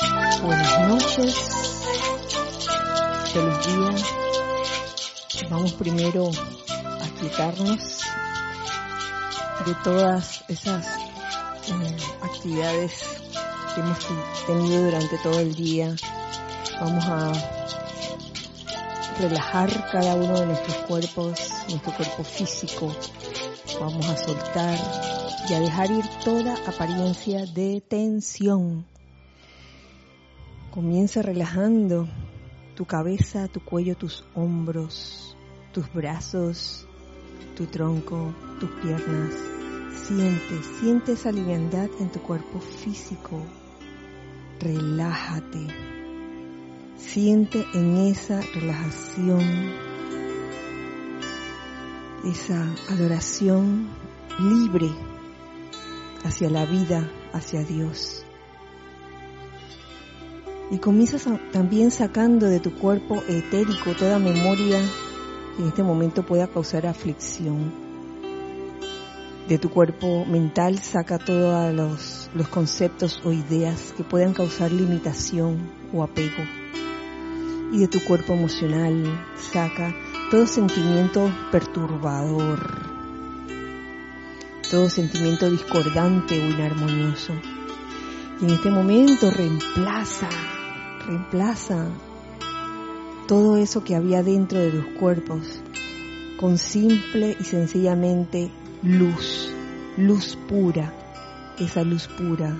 Buenas noches, feliz día. Vamos primero a quitarnos de todas esas eh, actividades que hemos tenido durante todo el día. Vamos a relajar cada uno de nuestros cuerpos, nuestro cuerpo físico. Vamos a soltar y a dejar ir toda apariencia de tensión. Comienza relajando tu cabeza, tu cuello, tus hombros, tus brazos, tu tronco, tus piernas. Siente, siente esa liviandad en tu cuerpo físico. Relájate. Siente en esa relajación, esa adoración libre hacia la vida, hacia Dios. Y comienzas también sacando de tu cuerpo etérico toda memoria que en este momento pueda causar aflicción. De tu cuerpo mental saca todos los, los conceptos o ideas que puedan causar limitación o apego. Y de tu cuerpo emocional saca todo sentimiento perturbador, todo sentimiento discordante o inarmonioso. Y en este momento reemplaza reemplaza todo eso que había dentro de tus cuerpos con simple y sencillamente luz, luz pura, esa luz pura,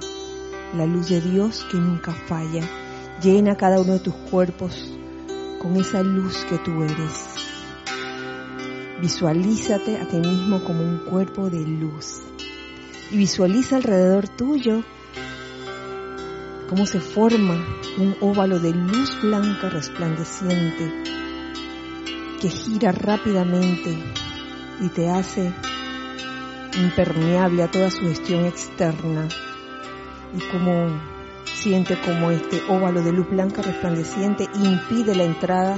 la luz de Dios que nunca falla. Llena cada uno de tus cuerpos con esa luz que tú eres. Visualízate a ti mismo como un cuerpo de luz y visualiza alrededor tuyo cómo se forma un óvalo de luz blanca resplandeciente que gira rápidamente y te hace impermeable a toda sugestión externa y como siente como este óvalo de luz blanca resplandeciente impide la entrada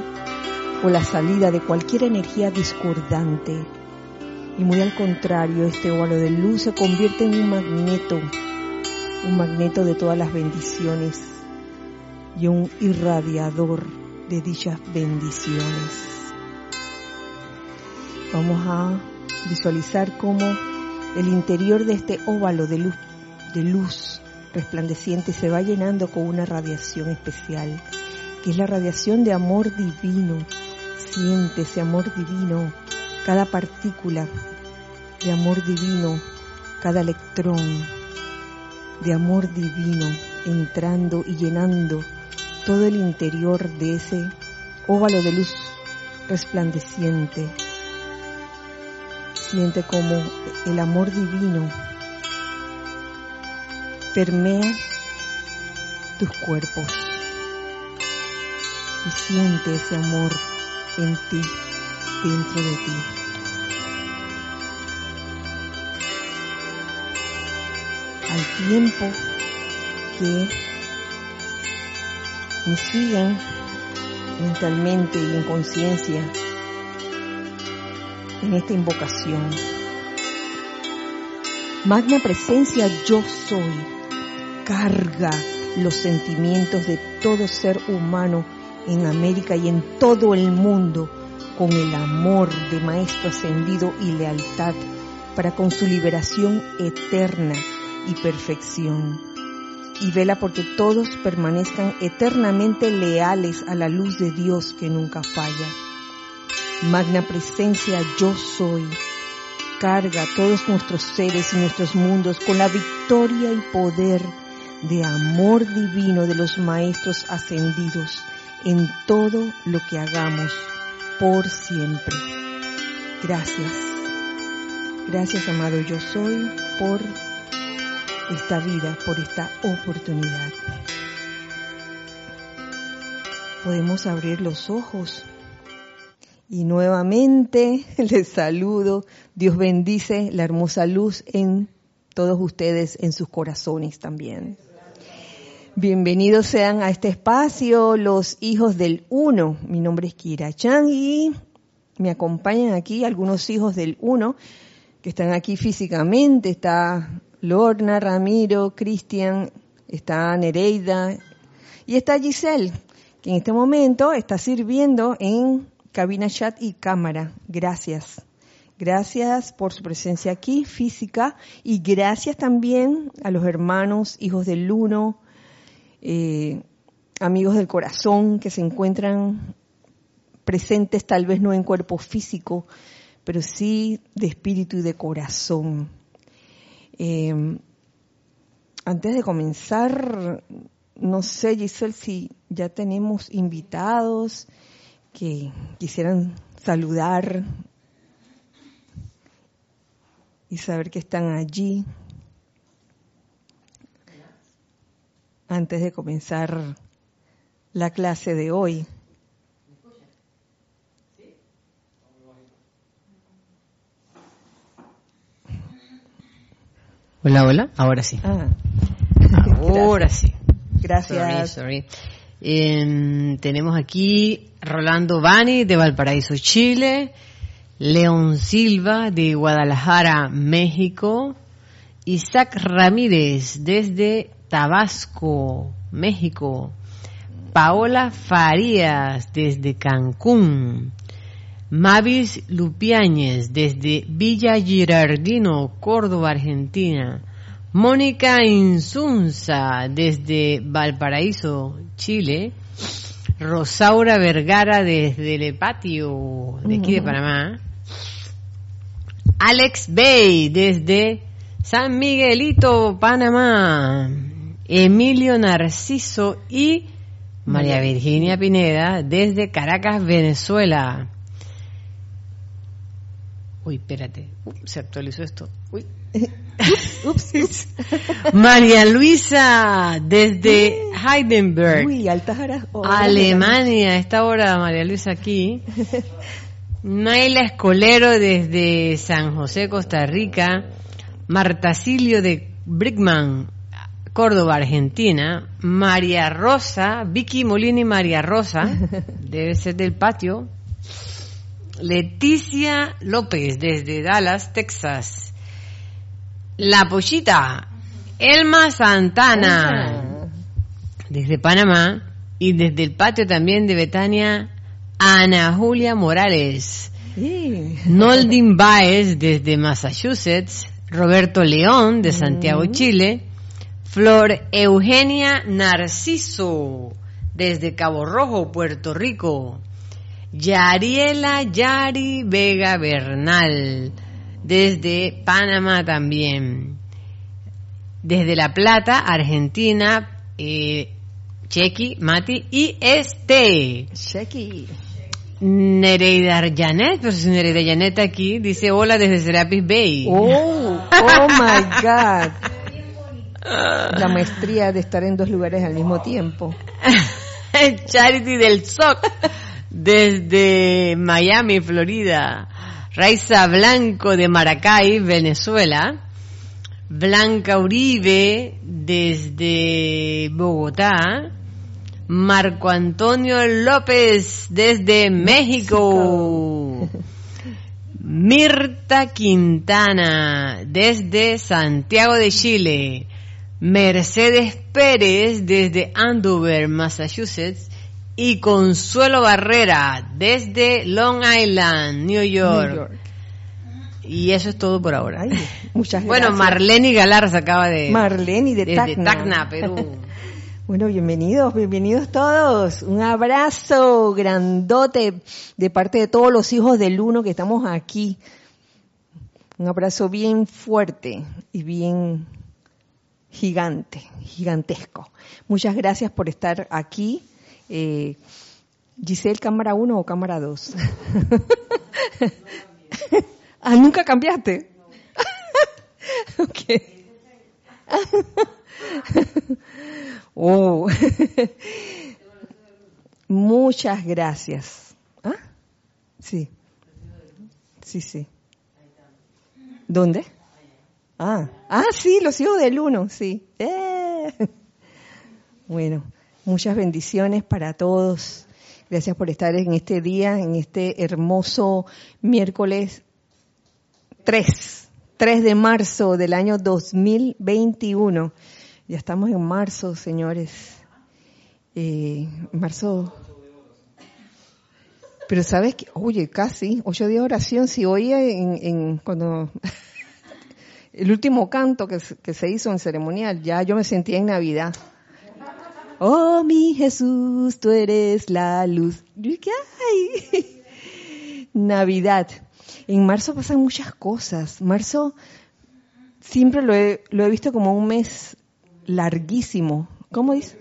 o la salida de cualquier energía discordante. Y muy al contrario, este óvalo de luz se convierte en un magneto un magneto de todas las bendiciones y un irradiador de dichas bendiciones. Vamos a visualizar cómo el interior de este óvalo de luz, de luz resplandeciente se va llenando con una radiación especial, que es la radiación de amor divino. Siente ese amor divino, cada partícula de amor divino, cada electrón, de amor divino entrando y llenando todo el interior de ese óvalo de luz resplandeciente. Siente como el amor divino permea tus cuerpos y siente ese amor en ti, dentro de ti. Al tiempo que me siguen mentalmente y en conciencia en esta invocación. Magna presencia yo soy, carga los sentimientos de todo ser humano en América y en todo el mundo con el amor de Maestro ascendido y lealtad para con su liberación eterna y perfección. Y vela porque todos permanezcan eternamente leales a la luz de Dios que nunca falla. Magna presencia yo soy. Carga todos nuestros seres y nuestros mundos con la victoria y poder de amor divino de los maestros ascendidos en todo lo que hagamos por siempre. Gracias. Gracias, amado yo soy, por esta vida, por esta oportunidad. Podemos abrir los ojos y nuevamente les saludo. Dios bendice la hermosa luz en todos ustedes, en sus corazones también. Bienvenidos sean a este espacio los hijos del uno. Mi nombre es Kira Chang y me acompañan aquí algunos hijos del uno que están aquí físicamente. Está Lorna, Ramiro, Cristian, está Nereida, Y está Giselle, que en este momento está sirviendo en cabina chat y cámara. Gracias. Gracias por su presencia aquí, física, y gracias también a los hermanos, hijos del uno, eh, amigos del corazón que se encuentran presentes tal vez no en cuerpo físico, pero sí de espíritu y de corazón. Eh, antes de comenzar, no sé, Giselle, si ya tenemos invitados que quisieran saludar y saber que están allí antes de comenzar la clase de hoy. Hola, hola, ahora sí. Ah. Ahora sí. Gracias. Em, tenemos aquí Rolando Bani de Valparaíso, Chile, León Silva de Guadalajara, México, Isaac Ramírez desde Tabasco, México, Paola Farías desde Cancún, Mavis Lupiáñez desde Villa Girardino, Córdoba, Argentina, Mónica Insunza desde Valparaíso, Chile, Rosaura Vergara desde el patio de aquí de Panamá, Alex Bay desde San Miguelito, Panamá, Emilio Narciso y María Virginia. Pineda desde Caracas, Venezuela. Uy, espérate, se actualizó esto. Uy. ups, María Luisa desde Heidelberg, Uy, altas Alemania. Esta hora María Luisa aquí. Naila Escolero desde San José, Costa Rica. Marta Silio de Brickman, Córdoba, Argentina. María Rosa, Vicky Molina y María Rosa, debe ser del patio. Leticia López desde Dallas, Texas. La Pollita, Elma Santana desde Panamá. Y desde el patio también de Betania, Ana Julia Morales. Noldin Baez desde Massachusetts, Roberto León de Santiago, Chile, Flor Eugenia Narciso desde Cabo Rojo, Puerto Rico, Yariela Yari Vega Bernal, desde Panamá también. Desde La Plata, Argentina, eh, Chequi, Mati y Este. Chequi. Nereida Janet, pero si Nereida Janet aquí, dice hola desde Serapis Bay. Oh, oh my God. La maestría de estar en dos lugares al mismo tiempo. Charity del SOC desde Miami, Florida. Raiza Blanco de Maracay, Venezuela. Blanca Uribe desde Bogotá. Marco Antonio López desde México. Mirta Quintana desde Santiago de Chile. Mercedes Pérez desde Andover, Massachusetts y Consuelo Barrera desde Long Island, New York. Y eso es todo por ahora. muchas gracias. Bueno, Marlene Galar acaba de... Marlene de Tacna. Perú. bueno, bienvenidos, bienvenidos todos. Un abrazo grandote de parte de todos los hijos del uno que estamos aquí. Un abrazo bien fuerte y bien gigante, gigantesco. Muchas gracias por estar aquí eh, Giselle, cámara 1 o cámara 2. ah, nunca cambiaste. ok. oh. Muchas gracias. ¿Ah? Sí. Sí, sí. ¿Dónde? Ah, ah, sí, los hijos del uno, sí. Eh. Bueno, Muchas bendiciones para todos. Gracias por estar en este día, en este hermoso miércoles 3, 3 de marzo del año 2021. Ya estamos en marzo, señores. Eh, marzo. Pero sabes que, oye, casi, ocho días de oración, si hoy en, en cuando el último canto que, que se hizo en ceremonial, ya yo me sentía en Navidad. Oh, mi Jesús, tú eres la luz. ¿Qué hay? Navidad. En marzo pasan muchas cosas. Marzo siempre lo he, lo he visto como un mes larguísimo. ¿Cómo dice?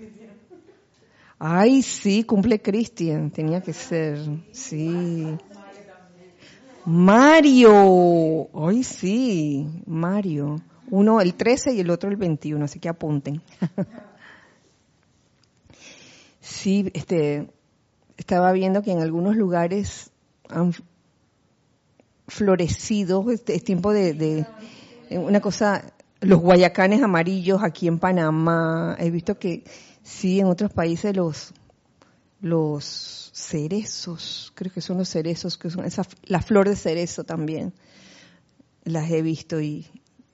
Ay, sí, cumple Cristian. Tenía que ser. Sí. Mario. Ay, sí, Mario. Uno el 13 y el otro el 21, así que apunten. sí, este, estaba viendo que en algunos lugares han florecido, este, es tiempo de, de, una cosa, los guayacanes amarillos aquí en Panamá, he visto que sí, en otros países los, los cerezos, creo que son los cerezos, que son esa, la flor de cerezo también, las he visto y,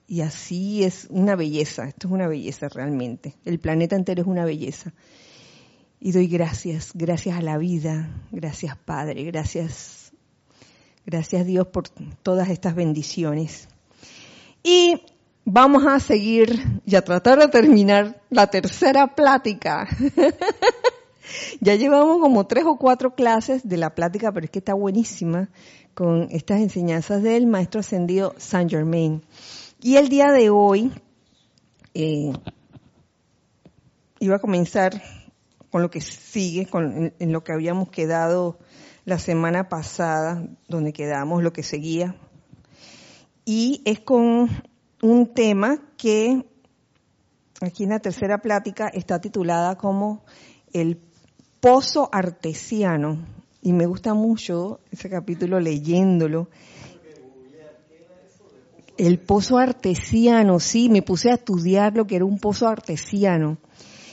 y así es una belleza, esto es una belleza realmente, el planeta entero es una belleza. Y doy gracias, gracias a la vida, gracias Padre, gracias, gracias Dios por todas estas bendiciones. Y vamos a seguir y a tratar de terminar la tercera plática. ya llevamos como tres o cuatro clases de la plática, pero es que está buenísima con estas enseñanzas del Maestro Ascendido Saint Germain. Y el día de hoy eh, iba a comenzar con lo que sigue, con, en, lo que habíamos quedado la semana pasada, donde quedamos, lo que seguía. Y es con un tema que aquí en la tercera plática está titulada como el pozo artesiano. Y me gusta mucho ese capítulo leyéndolo. El pozo artesiano, sí, me puse a estudiar lo que era un pozo artesiano.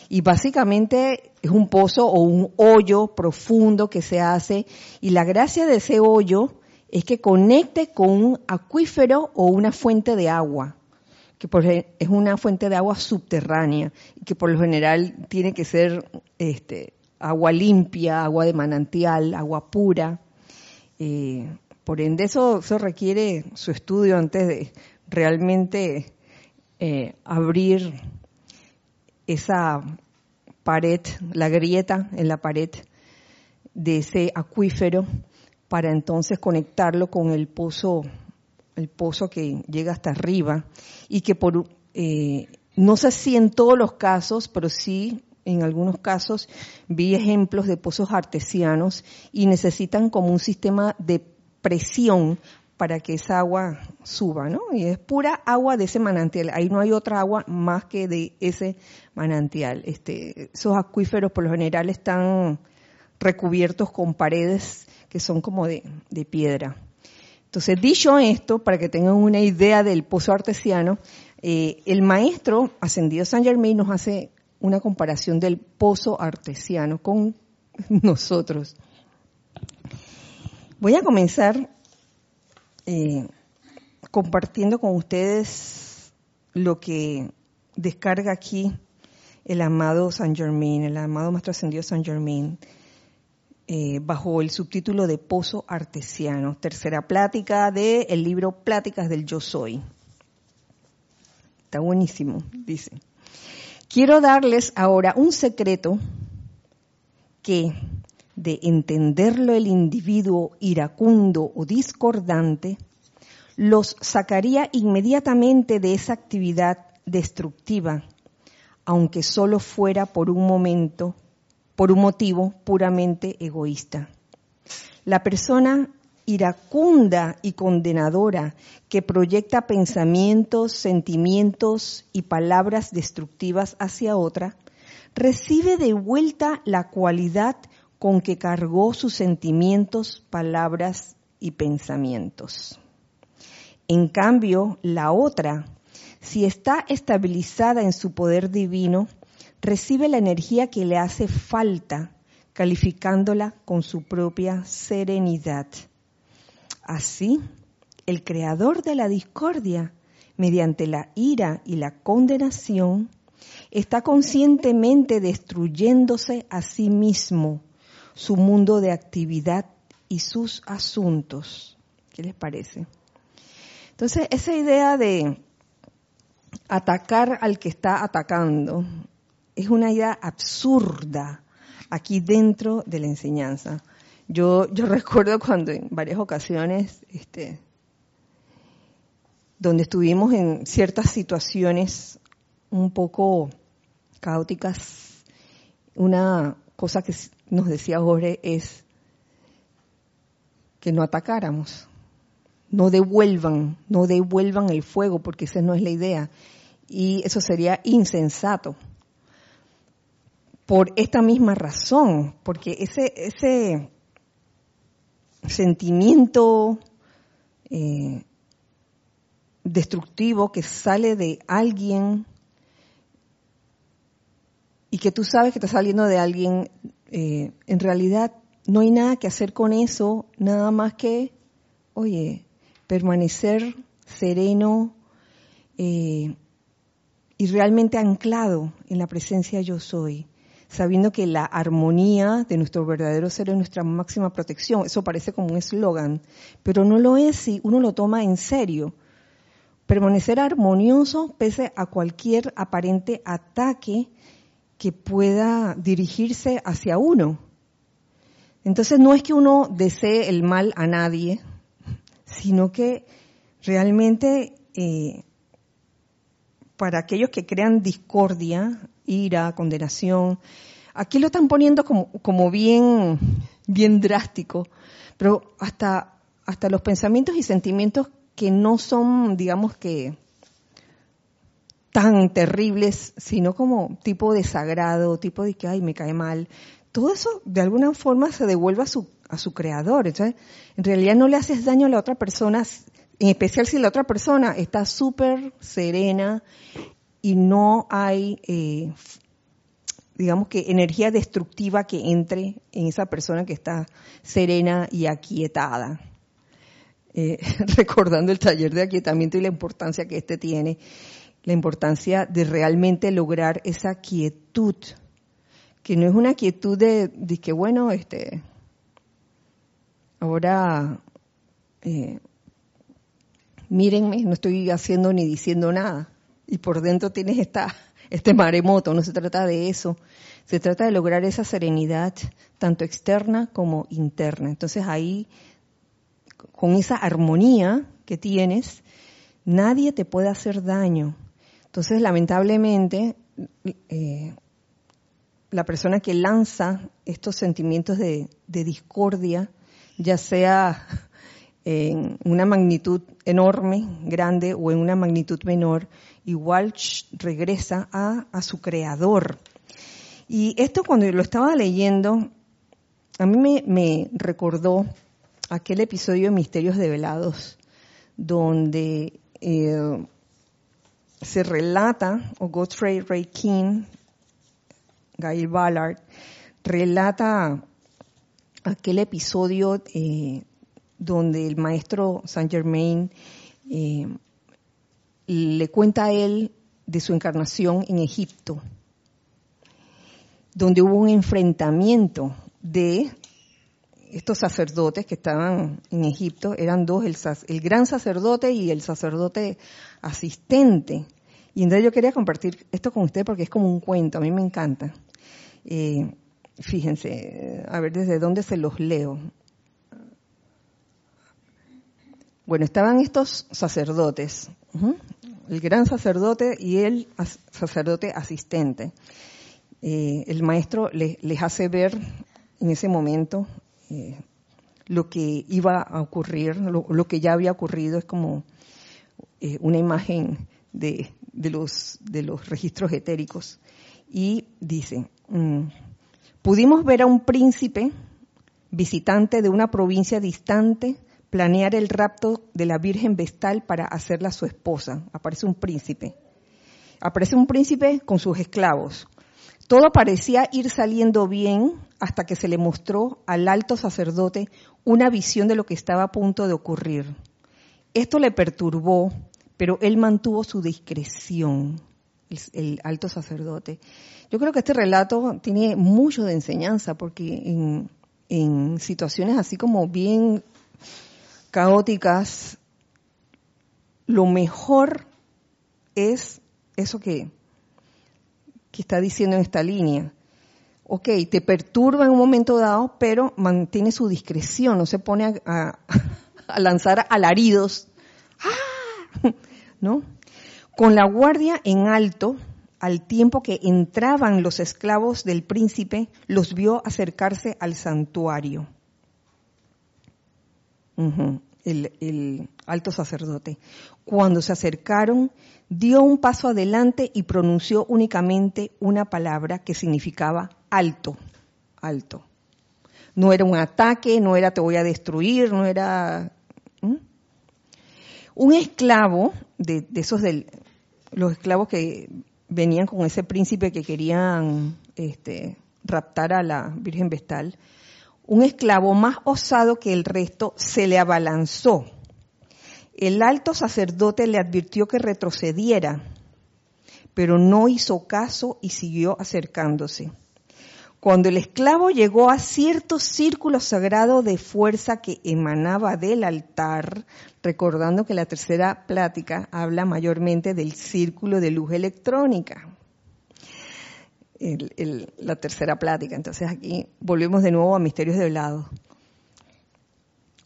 Y básicamente es un pozo o un hoyo profundo que se hace y la gracia de ese hoyo es que conecte con un acuífero o una fuente de agua, que es una fuente de agua subterránea y que por lo general tiene que ser este, agua limpia, agua de manantial, agua pura. Eh, por ende, eso, eso requiere su estudio antes de realmente eh, abrir esa pared, la grieta en la pared de ese acuífero para entonces conectarlo con el pozo, el pozo que llega hasta arriba y que por, eh, no sé si en todos los casos, pero sí en algunos casos vi ejemplos de pozos artesianos y necesitan como un sistema de presión para que esa agua suba, ¿no? Y es pura agua de ese manantial. Ahí no hay otra agua más que de ese manantial. Este, esos acuíferos por lo general están recubiertos con paredes que son como de, piedra. Entonces, dicho esto, para que tengan una idea del pozo artesiano, eh, el maestro ascendido San Germain nos hace una comparación del pozo artesiano con nosotros. Voy a comenzar eh, compartiendo con ustedes lo que descarga aquí el amado San Germain, el amado Maestro Ascendido San Germain, eh, bajo el subtítulo de Pozo Artesiano, tercera plática del el libro Pláticas del Yo Soy. Está buenísimo, dice. Quiero darles ahora un secreto que de entenderlo el individuo iracundo o discordante, los sacaría inmediatamente de esa actividad destructiva, aunque solo fuera por un momento, por un motivo puramente egoísta. La persona iracunda y condenadora que proyecta pensamientos, sentimientos y palabras destructivas hacia otra, recibe de vuelta la cualidad con que cargó sus sentimientos, palabras y pensamientos. En cambio, la otra, si está estabilizada en su poder divino, recibe la energía que le hace falta, calificándola con su propia serenidad. Así, el creador de la discordia, mediante la ira y la condenación, está conscientemente destruyéndose a sí mismo, su mundo de actividad y sus asuntos. ¿Qué les parece? Entonces, esa idea de atacar al que está atacando es una idea absurda aquí dentro de la enseñanza. Yo, yo recuerdo cuando en varias ocasiones, este, donde estuvimos en ciertas situaciones un poco caóticas, una cosa que nos decía Jorge es que no atacáramos, no devuelvan, no devuelvan el fuego, porque esa no es la idea. Y eso sería insensato. Por esta misma razón, porque ese, sentimiento eh, destructivo que sale de alguien y que tú sabes que está saliendo de alguien, eh, en realidad no hay nada que hacer con eso, nada más que, oye, permanecer sereno eh, y realmente anclado en la presencia yo soy, sabiendo que la armonía de nuestro verdadero ser es nuestra máxima protección. Eso parece como un eslogan, pero no lo es si uno lo toma en serio. Permanecer armonioso pese a cualquier aparente ataque que pueda dirigirse hacia uno. Entonces no es que uno desee el mal a nadie, sino que realmente eh, para aquellos que crean discordia, ira, condenación, aquí lo están poniendo como, como bien, bien drástico, pero hasta, hasta los pensamientos y sentimientos que no son, digamos que, tan terribles, sino como tipo desagrado, tipo de que, ay, me cae mal. Todo eso de alguna forma se devuelve a su, a su creador. En realidad no le haces daño a la otra persona, en especial si la otra persona está súper serena y no hay, eh, digamos que, energía destructiva que entre en esa persona que está serena y aquietada. Eh, recordando el taller de aquietamiento y la importancia que este tiene la importancia de realmente lograr esa quietud, que no es una quietud de, que, bueno, este, ahora, eh, mírenme, no estoy haciendo ni diciendo nada, y por dentro tienes esta, este maremoto, no se trata de eso, se trata de lograr esa serenidad, tanto externa como interna. Entonces ahí, con esa armonía que tienes, nadie te puede hacer daño, entonces, lamentablemente, eh, la persona que lanza estos sentimientos de, discordia, ya sea en una magnitud enorme, grande, o en una magnitud menor, igual regresa a, su creador. Y esto cuando lo estaba leyendo, a mí me, me recordó aquel episodio de Misterios Develados, donde eh, se relata, o Godfrey Ray King, Guy Ballard, relata aquel episodio eh, donde el maestro Saint Germain eh, le cuenta a él de su encarnación en Egipto, donde hubo un enfrentamiento de estos sacerdotes que estaban en Egipto, eran dos, el, gran sacerdote y el sacerdote asistente. Y entonces yo quería compartir esto con ustedes porque es como un cuento, a mí me encanta. Eh, fíjense, a ver desde dónde se los leo. Bueno, estaban estos sacerdotes, el gran sacerdote y el sacerdote asistente. Eh, el maestro les hace ver en ese momento eh, lo que iba a ocurrir, lo, que ya había ocurrido, es como eh, una imagen de, los, de los registros etéricos. Y dice, mm, pudimos ver a un príncipe visitante de una provincia distante planear el rapto de la Virgen Vestal para hacerla su esposa. Aparece un príncipe. Aparece un príncipe con sus esclavos. Todo parecía ir saliendo bien hasta que se le mostró al alto sacerdote una visión de lo que estaba a punto de ocurrir. Esto le perturbó, pero él mantuvo su discreción. el, alto sacerdote. Yo creo que este relato tiene mucho de enseñanza porque en, situaciones así como bien caóticas, lo mejor es eso que, que está diciendo en esta línea. Ok, te perturba en un momento dado, pero mantiene su discreción, no se pone a, a lanzar alaridos. ¡Ah! ¿No? Con la guardia en alto, al tiempo que entraban los esclavos del príncipe, los vio acercarse al santuario. el, alto sacerdote. Cuando se acercaron, dio un paso adelante y pronunció únicamente una palabra que significaba alto, alto. No era un ataque, no era te voy a destruir, no era... Un esclavo de, de esos del, los esclavos que venían con ese príncipe que querían este, raptar a la Virgen Vestal, un esclavo más osado que el resto se le abalanzó. El alto sacerdote le advirtió que retrocediera, pero no hizo caso y siguió acercándose. Cuando el esclavo llegó a cierto círculo sagrado de fuerza que emanaba del altar, recordando que la tercera plática habla mayormente del círculo de luz electrónica. la tercera plática. Entonces aquí volvemos de nuevo a misterios de lado.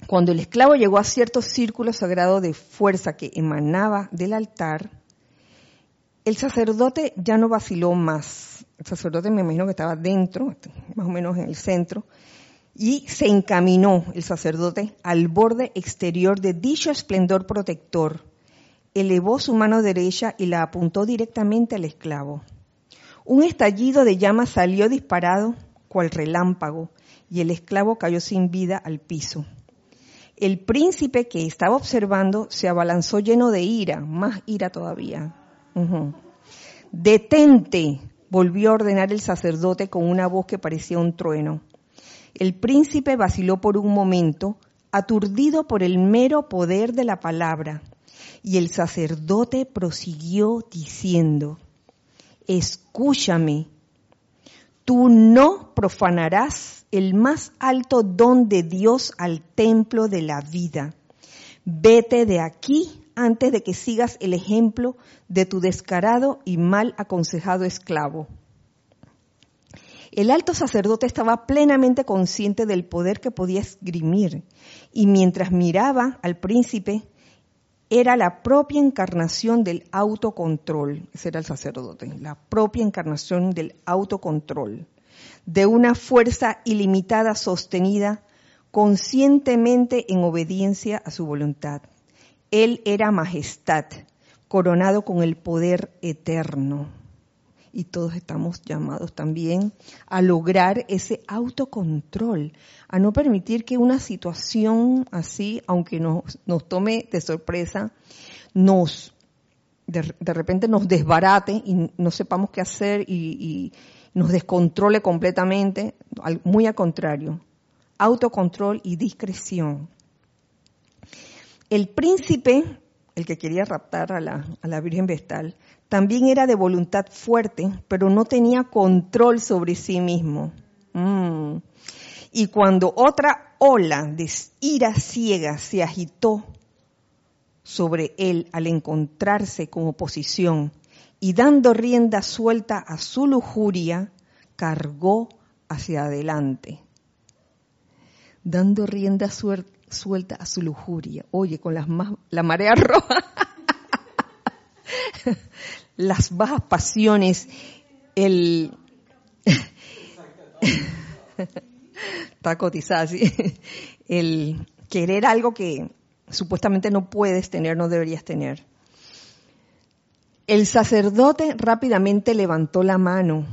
Cuando el esclavo llegó a cierto círculo sagrado de fuerza que emanaba del altar, el sacerdote ya no vaciló más. El sacerdote me imagino que estaba dentro, más o menos en el centro, y se encaminó el sacerdote al borde exterior de dicho esplendor protector. Elevó su mano derecha y la apuntó directamente al esclavo. Un estallido de llamas salió disparado cual relámpago y el esclavo cayó sin vida al piso. El príncipe que estaba observando se abalanzó lleno de ira, más ira todavía, Detente, volvió a ordenar el sacerdote con una voz que parecía un trueno. El príncipe vaciló por un momento, aturdido por el mero poder de la palabra, y el sacerdote prosiguió diciendo, escúchame, tú no profanarás el más alto don de Dios al templo de la vida. Vete de aquí antes de que sigas el ejemplo de tu descarado y mal aconsejado esclavo. El alto sacerdote estaba plenamente consciente del poder que podía esgrimir y mientras miraba al príncipe era la propia encarnación del autocontrol, ese era el sacerdote, la propia encarnación del autocontrol, de una fuerza ilimitada sostenida conscientemente en obediencia a su voluntad. Él era majestad, coronado con el poder eterno. Y todos estamos llamados también a lograr ese autocontrol, a no permitir que una situación así, aunque nos, nos tome de sorpresa, nos de, repente nos desbarate y no sepamos qué hacer y, y nos descontrole completamente. Muy al contrario, autocontrol y discreción. El príncipe, el que quería raptar a la, Virgen Vestal, también era de voluntad fuerte, pero no tenía control sobre sí mismo. Mm. Y cuando otra ola de ira ciega se agitó sobre él al encontrarse con oposición y dando rienda suelta a su lujuria, cargó hacia adelante. Dando rienda suelta a su lujuria. Oye, con las más, la marea roja, las bajas pasiones, el... está cotizada, ¿sí? El querer algo que supuestamente no puedes tener, no deberías tener. El sacerdote rápidamente levantó la mano.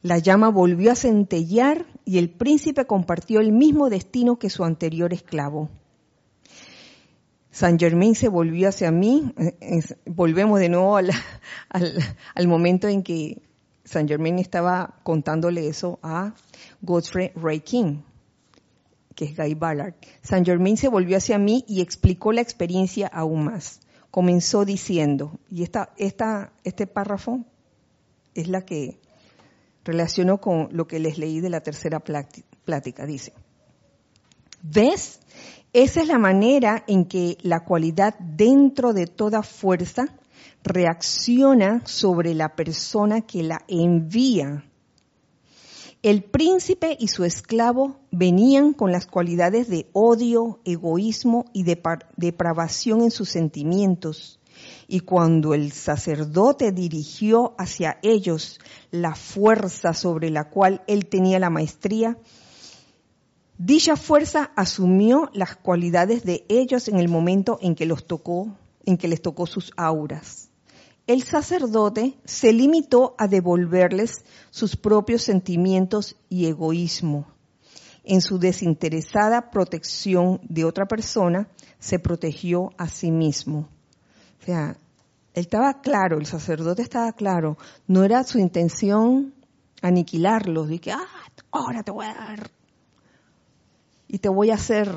La llama volvió a centellar y el príncipe compartió el mismo destino que su anterior esclavo. San Germain se volvió hacia mí, eh, volvemos de nuevo al, momento en que San Germain estaba contándole eso a Godfrey Ray King, que es Guy Ballard. San Germain se volvió hacia mí y explicó la experiencia aún más. Comenzó diciendo, y esta, esta, este párrafo es la que relaciono con lo que les leí de la tercera plática. Dice, ¿ves? Esa es la manera en que la cualidad dentro de toda fuerza reacciona sobre la persona que la envía. El príncipe y su esclavo venían con las cualidades de odio, egoísmo y depravación en sus sentimientos. Y cuando el sacerdote dirigió hacia ellos la fuerza sobre la cual él tenía la maestría, Dicha fuerza asumió las cualidades de ellos en el momento en que los tocó, en que les tocó sus auras. El sacerdote se limitó a devolverles sus propios sentimientos y egoísmo. En su desinteresada protección de otra persona, se protegió a sí mismo. O sea, él estaba claro, el sacerdote estaba claro, no era su intención aniquilarlos, de que, ah, ahora te voy a dar y te voy a hacer,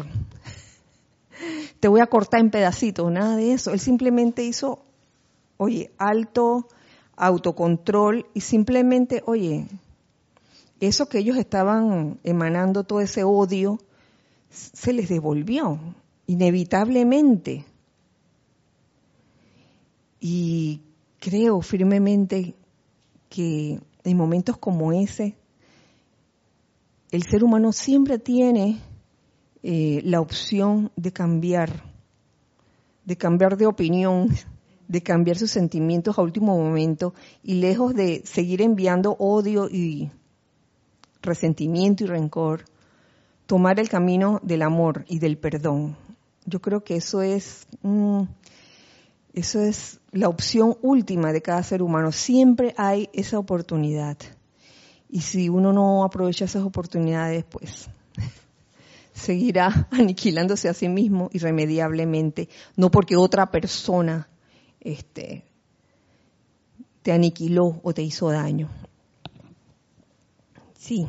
te voy a cortar en pedacitos, nada de eso. Él simplemente hizo, oye, alto, autocontrol y simplemente, oye, eso que ellos estaban emanando, todo ese odio, se les devolvió, inevitablemente. Y creo firmemente que en momentos como ese, el ser humano siempre tiene eh, la opción de cambiar, de cambiar de opinión, de cambiar sus sentimientos a último momento y lejos de seguir enviando odio y resentimiento y rencor, tomar el camino del amor y del perdón. Yo creo que eso es, eso es la opción última de cada ser humano. Siempre hay esa oportunidad. Y si uno no aprovecha esas oportunidades, pues seguirá aniquilándose a sí mismo irremediablemente, no porque otra persona este, te aniquiló o te hizo daño. Sí.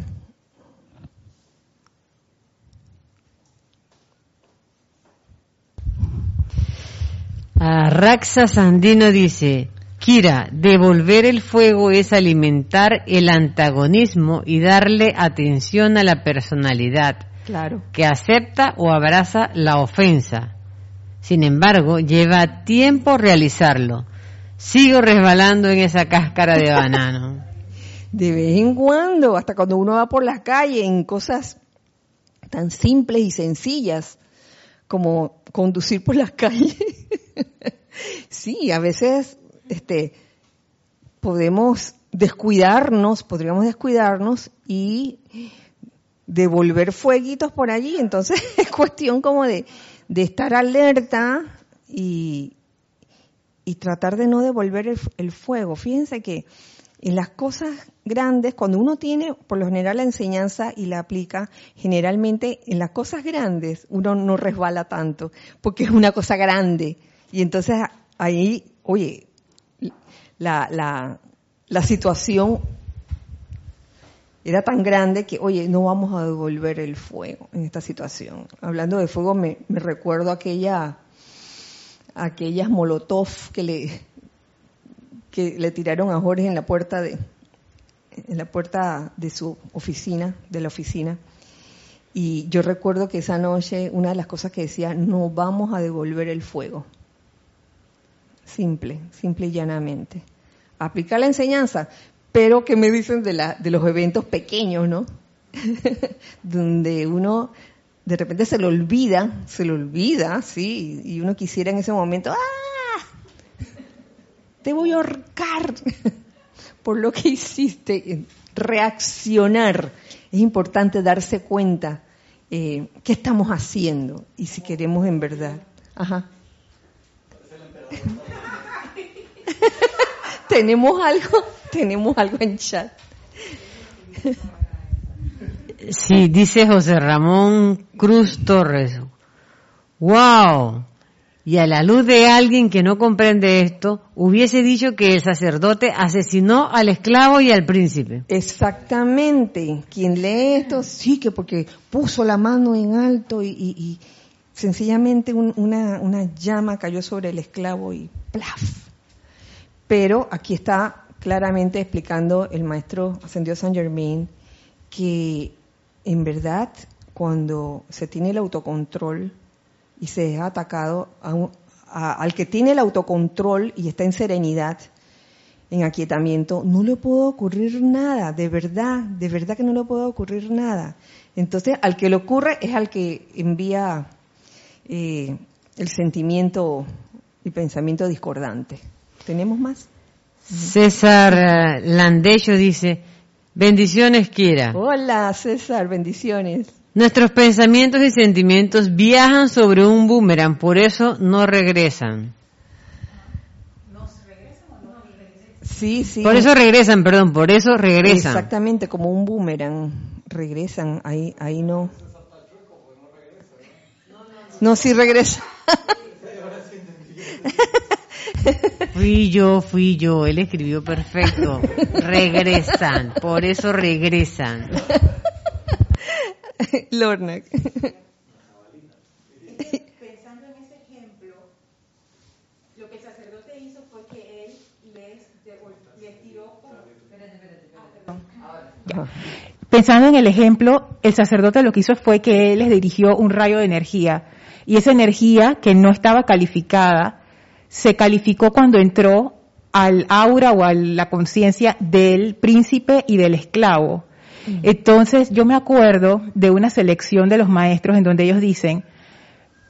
Raxa Sandino dice, Kira, devolver el fuego es alimentar el antagonismo y darle atención a la personalidad claro. que acepta o abraza la ofensa. Sin embargo, lleva tiempo realizarlo. Sigo resbalando en esa cáscara de banano. de vez en cuando, hasta cuando uno va por las calles en cosas tan simples y sencillas como conducir por las calles. sí, a veces este podemos descuidarnos, podríamos descuidarnos y devolver fueguitos por allí. Entonces es cuestión como de, de estar alerta y, y, tratar de no devolver el, el, fuego. Fíjense que en las cosas grandes, cuando uno tiene por lo general la enseñanza y la aplica, generalmente en las cosas grandes uno no resbala tanto, porque es una cosa grande. Y entonces ahí, oye, la, la, la situación era tan grande que, oye, no vamos a devolver el fuego en esta situación. Hablando de fuego, me, recuerdo aquella, aquellas molotov que le, que le tiraron a Jorge en la puerta de, en la puerta de su oficina, de la oficina. Y yo recuerdo que esa noche una de las cosas que decía, no vamos a devolver el fuego. Simple, simple y llanamente. Aplicar la enseñanza, pero ¿qué me dicen de, la, de los eventos pequeños, no? Donde uno de repente se lo olvida, se lo olvida, sí, y uno quisiera en ese momento, ¡ah! Te voy a ahorcar por lo que hiciste, reaccionar. Es importante darse cuenta eh, qué estamos haciendo y si queremos en verdad. Ajá. ¿Tenemos algo? Tenemos algo en chat. Sí, dice José Ramón Cruz Torres. ¡Wow! Y a la luz de alguien que no comprende esto, hubiese dicho que el sacerdote asesinó al esclavo y al príncipe. Exactamente. Quien lee esto, sí que porque puso la mano en alto y, sencillamente una, una llama cayó sobre el esclavo y ¡plaf! Pero aquí está claramente explicando el maestro Ascendió San Germain que en verdad cuando se tiene el autocontrol y se deja atacado al que tiene el autocontrol y está en serenidad, en aquietamiento, no le puede ocurrir nada, de verdad, de verdad que no le puede ocurrir nada. Entonces, al que le ocurre es al que envía eh, el sentimiento y pensamiento discordante. ¿Tenemos más? César eh, Landello dice, bendiciones quiera. Hola César, bendiciones. Nuestros pensamientos y sentimientos viajan sobre un boomerang, por eso no regresan. Sí, sí. Por eso regresan, perdón, por eso regresan. Exactamente, como un boomerang. Regresan, ahí, ahí no. No, sí regresa. Fui yo, fui yo, él escribió perfecto. Regresan, por eso regresan. Lorna. Pensando en el ejemplo, el sacerdote lo que hizo fue que él les dirigió un rayo de energía. Y esa energía que no estaba calificada se calificó cuando entró al aura o a la conciencia del príncipe y del esclavo. Mm. Entonces yo me acuerdo de una selección de los maestros en donde ellos dicen,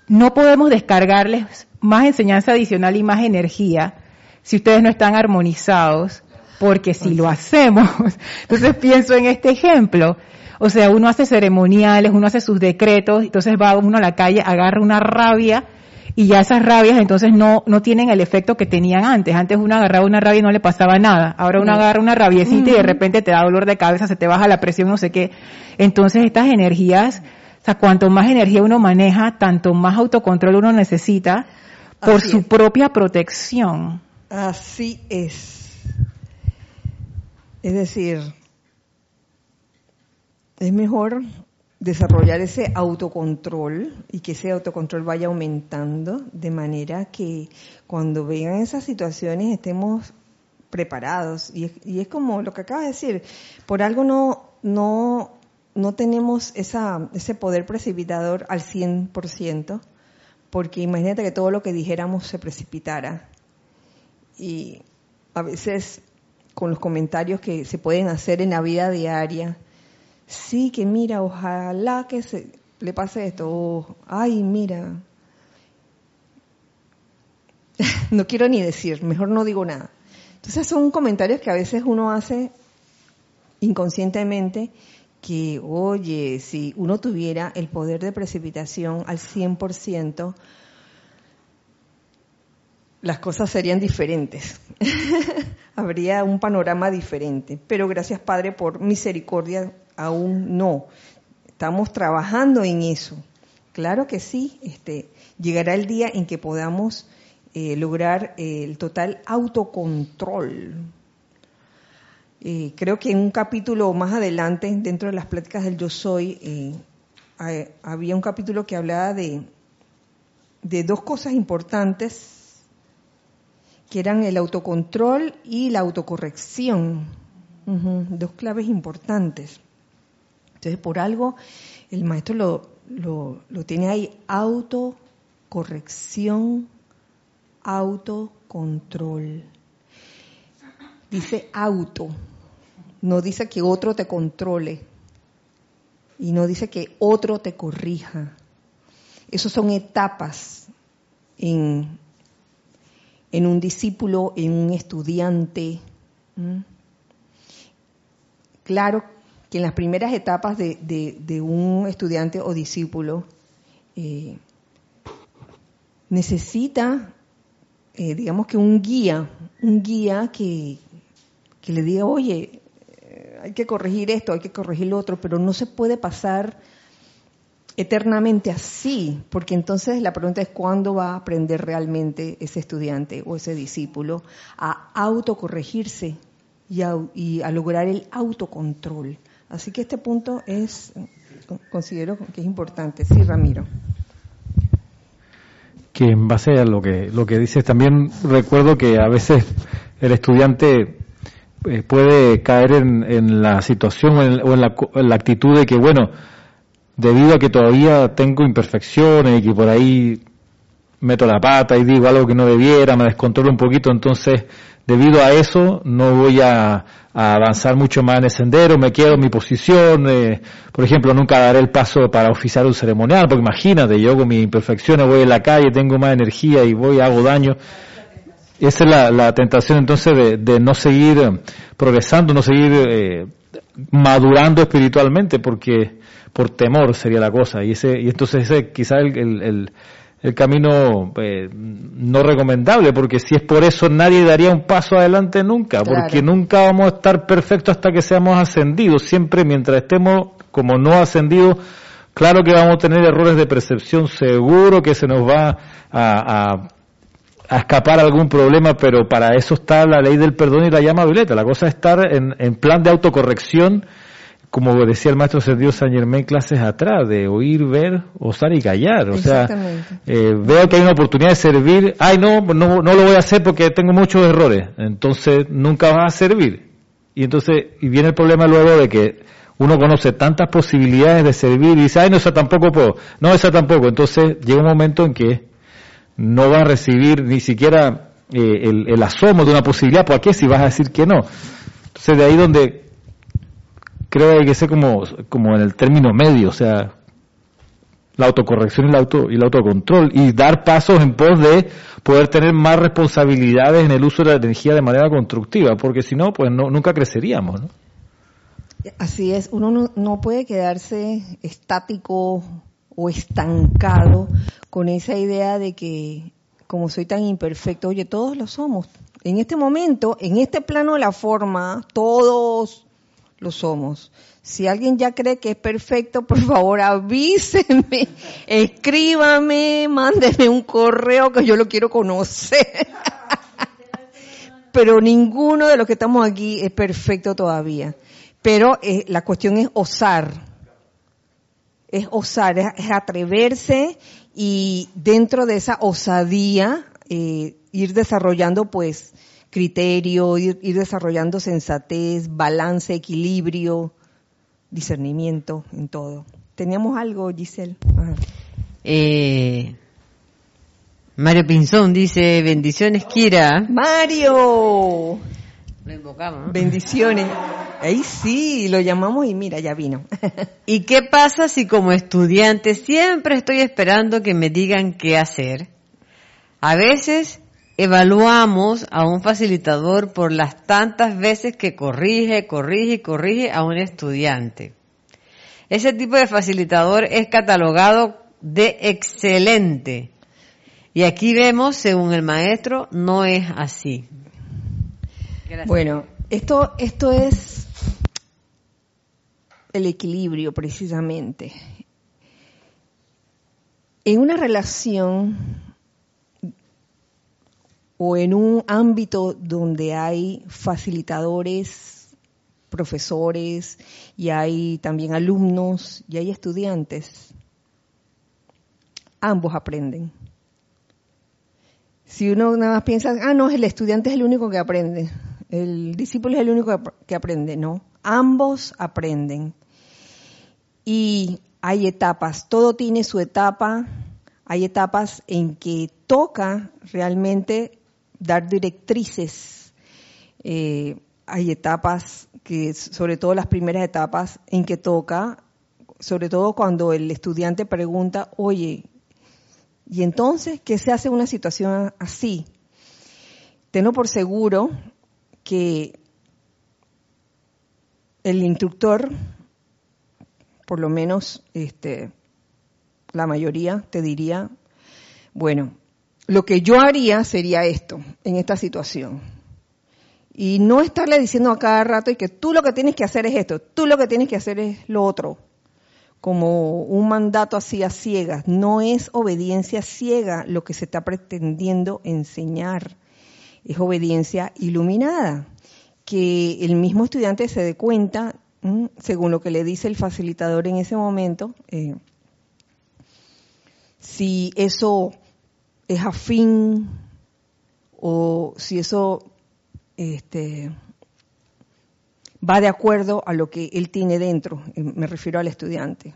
no podemos descargarles más enseñanza adicional y más energía si ustedes no están armonizados porque si lo hacemos, entonces pienso en este ejemplo, o sea, uno hace ceremoniales, uno hace sus decretos, entonces va uno a la calle, agarra una rabia y ya esas rabias entonces no, no tienen el efecto que tenían antes. Antes uno agarraba una rabia y no le pasaba nada. Ahora uno agarra una rabiecita y de repente te da dolor de cabeza, se te baja la presión, no sé qué. Entonces estas energías, o sea, cuanto más energía uno maneja, tanto más autocontrol uno necesita por su propia protección. Así es. Es decir, es mejor desarrollar ese autocontrol y que ese autocontrol vaya aumentando de manera que cuando vengan esas situaciones estemos preparados. Y es, como lo que acaba de decir, por algo no, no, no tenemos esa, ese poder precipitador al 100%, porque imagínate que todo lo que dijéramos se precipitara. Y a veces con los comentarios que se pueden hacer en la vida diaria. Sí, que mira, ojalá que se le pase esto. ay, mira. no quiero ni decir, mejor no digo nada. Entonces son comentarios que a veces uno hace inconscientemente que, oye, si uno tuviera el poder de precipitación al 100%, las cosas serían diferentes. Habría un panorama diferente. Pero gracias Padre por misericordia, aún no. Estamos trabajando en eso. Claro que sí, este, llegará el día en que podamos eh, lograr eh, el total autocontrol. Eh, creo que en un capítulo más adelante, dentro de las pláticas del Yo Soy, había un capítulo que hablaba de, de dos cosas importantes que eran el autocontrol y la autocorrección, dos claves importantes. Entonces, por algo, el maestro lo, lo, tiene ahí, autocorrección, autocontrol. Dice auto, no dice que otro te controle y no dice que otro te corrija. Esas son etapas en, en un discípulo, en un estudiante. Claro que en las primeras etapas de, un estudiante o discípulo eh, necesita, eh, digamos que un guía, un guía que, le diga, oye, eh, hay que corregir esto, hay que corregir lo otro, pero no se puede pasar eternamente así, porque entonces la pregunta es cuándo va a aprender realmente ese estudiante o ese discípulo a autocorregirse y a, y a lograr el autocontrol. Así que este punto es, considero que es importante. Sí, Ramiro. Que en base a lo que, lo que dices, también recuerdo que a veces el estudiante eh, puede caer en, la situación o, en, la, en, la, actitud de que, bueno, debido a que todavía tengo imperfecciones y que por ahí meto la pata y digo algo que no debiera, me descontrolo un poquito, entonces debido a eso no voy a, avanzar mucho más en el sendero, me quedo en mi posición, eh, por ejemplo, nunca daré el paso para oficiar un ceremonial, porque imagínate, yo con mis imperfecciones voy en la calle, tengo más energía y voy, hago daño. Esa es la, tentación entonces de, no seguir progresando, no seguir eh, madurando espiritualmente, porque por temor sería la cosa. Y ese, y entonces ese quizás el camino eh, no recomendable, porque si es por eso nadie daría un paso adelante nunca, porque nunca vamos a estar perfectos hasta que seamos ascendidos, siempre mientras estemos como no ascendidos, claro que vamos a tener errores de percepción, seguro que se nos va a, a, escapar algún problema, pero para eso está la ley del perdón y la llama violeta, la cosa es estar en, en plan de autocorrección, como decía el maestro Sergio San Germán clases atrás, de oír, ver, osar y callar. O sea, eh, veo que hay una oportunidad de servir, ay no, no, no lo voy a hacer porque tengo muchos errores, entonces nunca vas a servir. Y entonces, y viene el problema luego de que uno conoce tantas posibilidades de servir y dice, ay no, esa tampoco puedo, no, esa tampoco. Entonces llega un momento en que no va a recibir ni siquiera eh, el, el asomo de una posibilidad, ¿por qué si vas a decir que no? Entonces de ahí donde creo que hay que ser como, como en el término medio, o sea, la autocorrección y el, auto, y el autocontrol y dar pasos en pos de poder tener más responsabilidades en el uso de la energía de manera constructiva, porque si no, pues no, nunca creceríamos. Así es, uno no, no puede quedarse estático o estancado con esa idea de que como soy tan imperfecto, oye, todos lo somos. En este momento, en este plano de la forma, todos lo somos. Si alguien ya cree que es perfecto, por favor avísenme, escríbame, mándeme un correo que yo lo quiero conocer. Pero ninguno de los que estamos aquí es perfecto todavía. Pero eh, la cuestión es osar. Es osar, es, atreverse y dentro de esa osadía eh, ir desarrollando pues criterio, ir, desarrollando sensatez, balance, equilibrio, discernimiento en todo. ¿Teníamos algo, Giselle? Eh, Mario Pinzón dice, bendiciones, Kira. Mario. Lo invocamos. Bendiciones. Ahí sí, lo llamamos y mira, ya vino. ¿Y qué pasa si como estudiante siempre estoy esperando que me digan qué hacer? A veces evaluamos a un facilitador por las tantas veces que corrige, corrige y corrige a un estudiante. Ese tipo de facilitador es catalogado de excelente. Y aquí vemos, según el maestro, no es así. Bueno, esto, esto es el equilibrio precisamente. En una relación o en un ámbito donde hay facilitadores, profesores y hay también alumnos y hay estudiantes, ambos aprenden. Si uno nada más piensa, ah, no, el estudiante es el único que aprende, el discípulo es el único que aprende, no, ambos aprenden. Y hay etapas, todo tiene su etapa, hay etapas en que toca realmente dar directrices. Eh, hay etapas que, sobre todo las primeras etapas, en que toca, sobre todo cuando el estudiante pregunta, oye, ¿y entonces qué se hace una situación así? Tengo por seguro que el instructor, por lo menos este, la mayoría, te diría, bueno, lo que yo haría sería esto, en esta situación. Y no estarle diciendo a cada rato y que tú lo que tienes que hacer es esto, tú lo que tienes que hacer es lo otro, como un mandato así a ciegas. No es obediencia ciega lo que se está pretendiendo enseñar, es obediencia iluminada, que el mismo estudiante se dé cuenta, según lo que le dice el facilitador en ese momento, eh, si eso es afín o si eso este, va de acuerdo a lo que él tiene dentro. Me refiero al estudiante.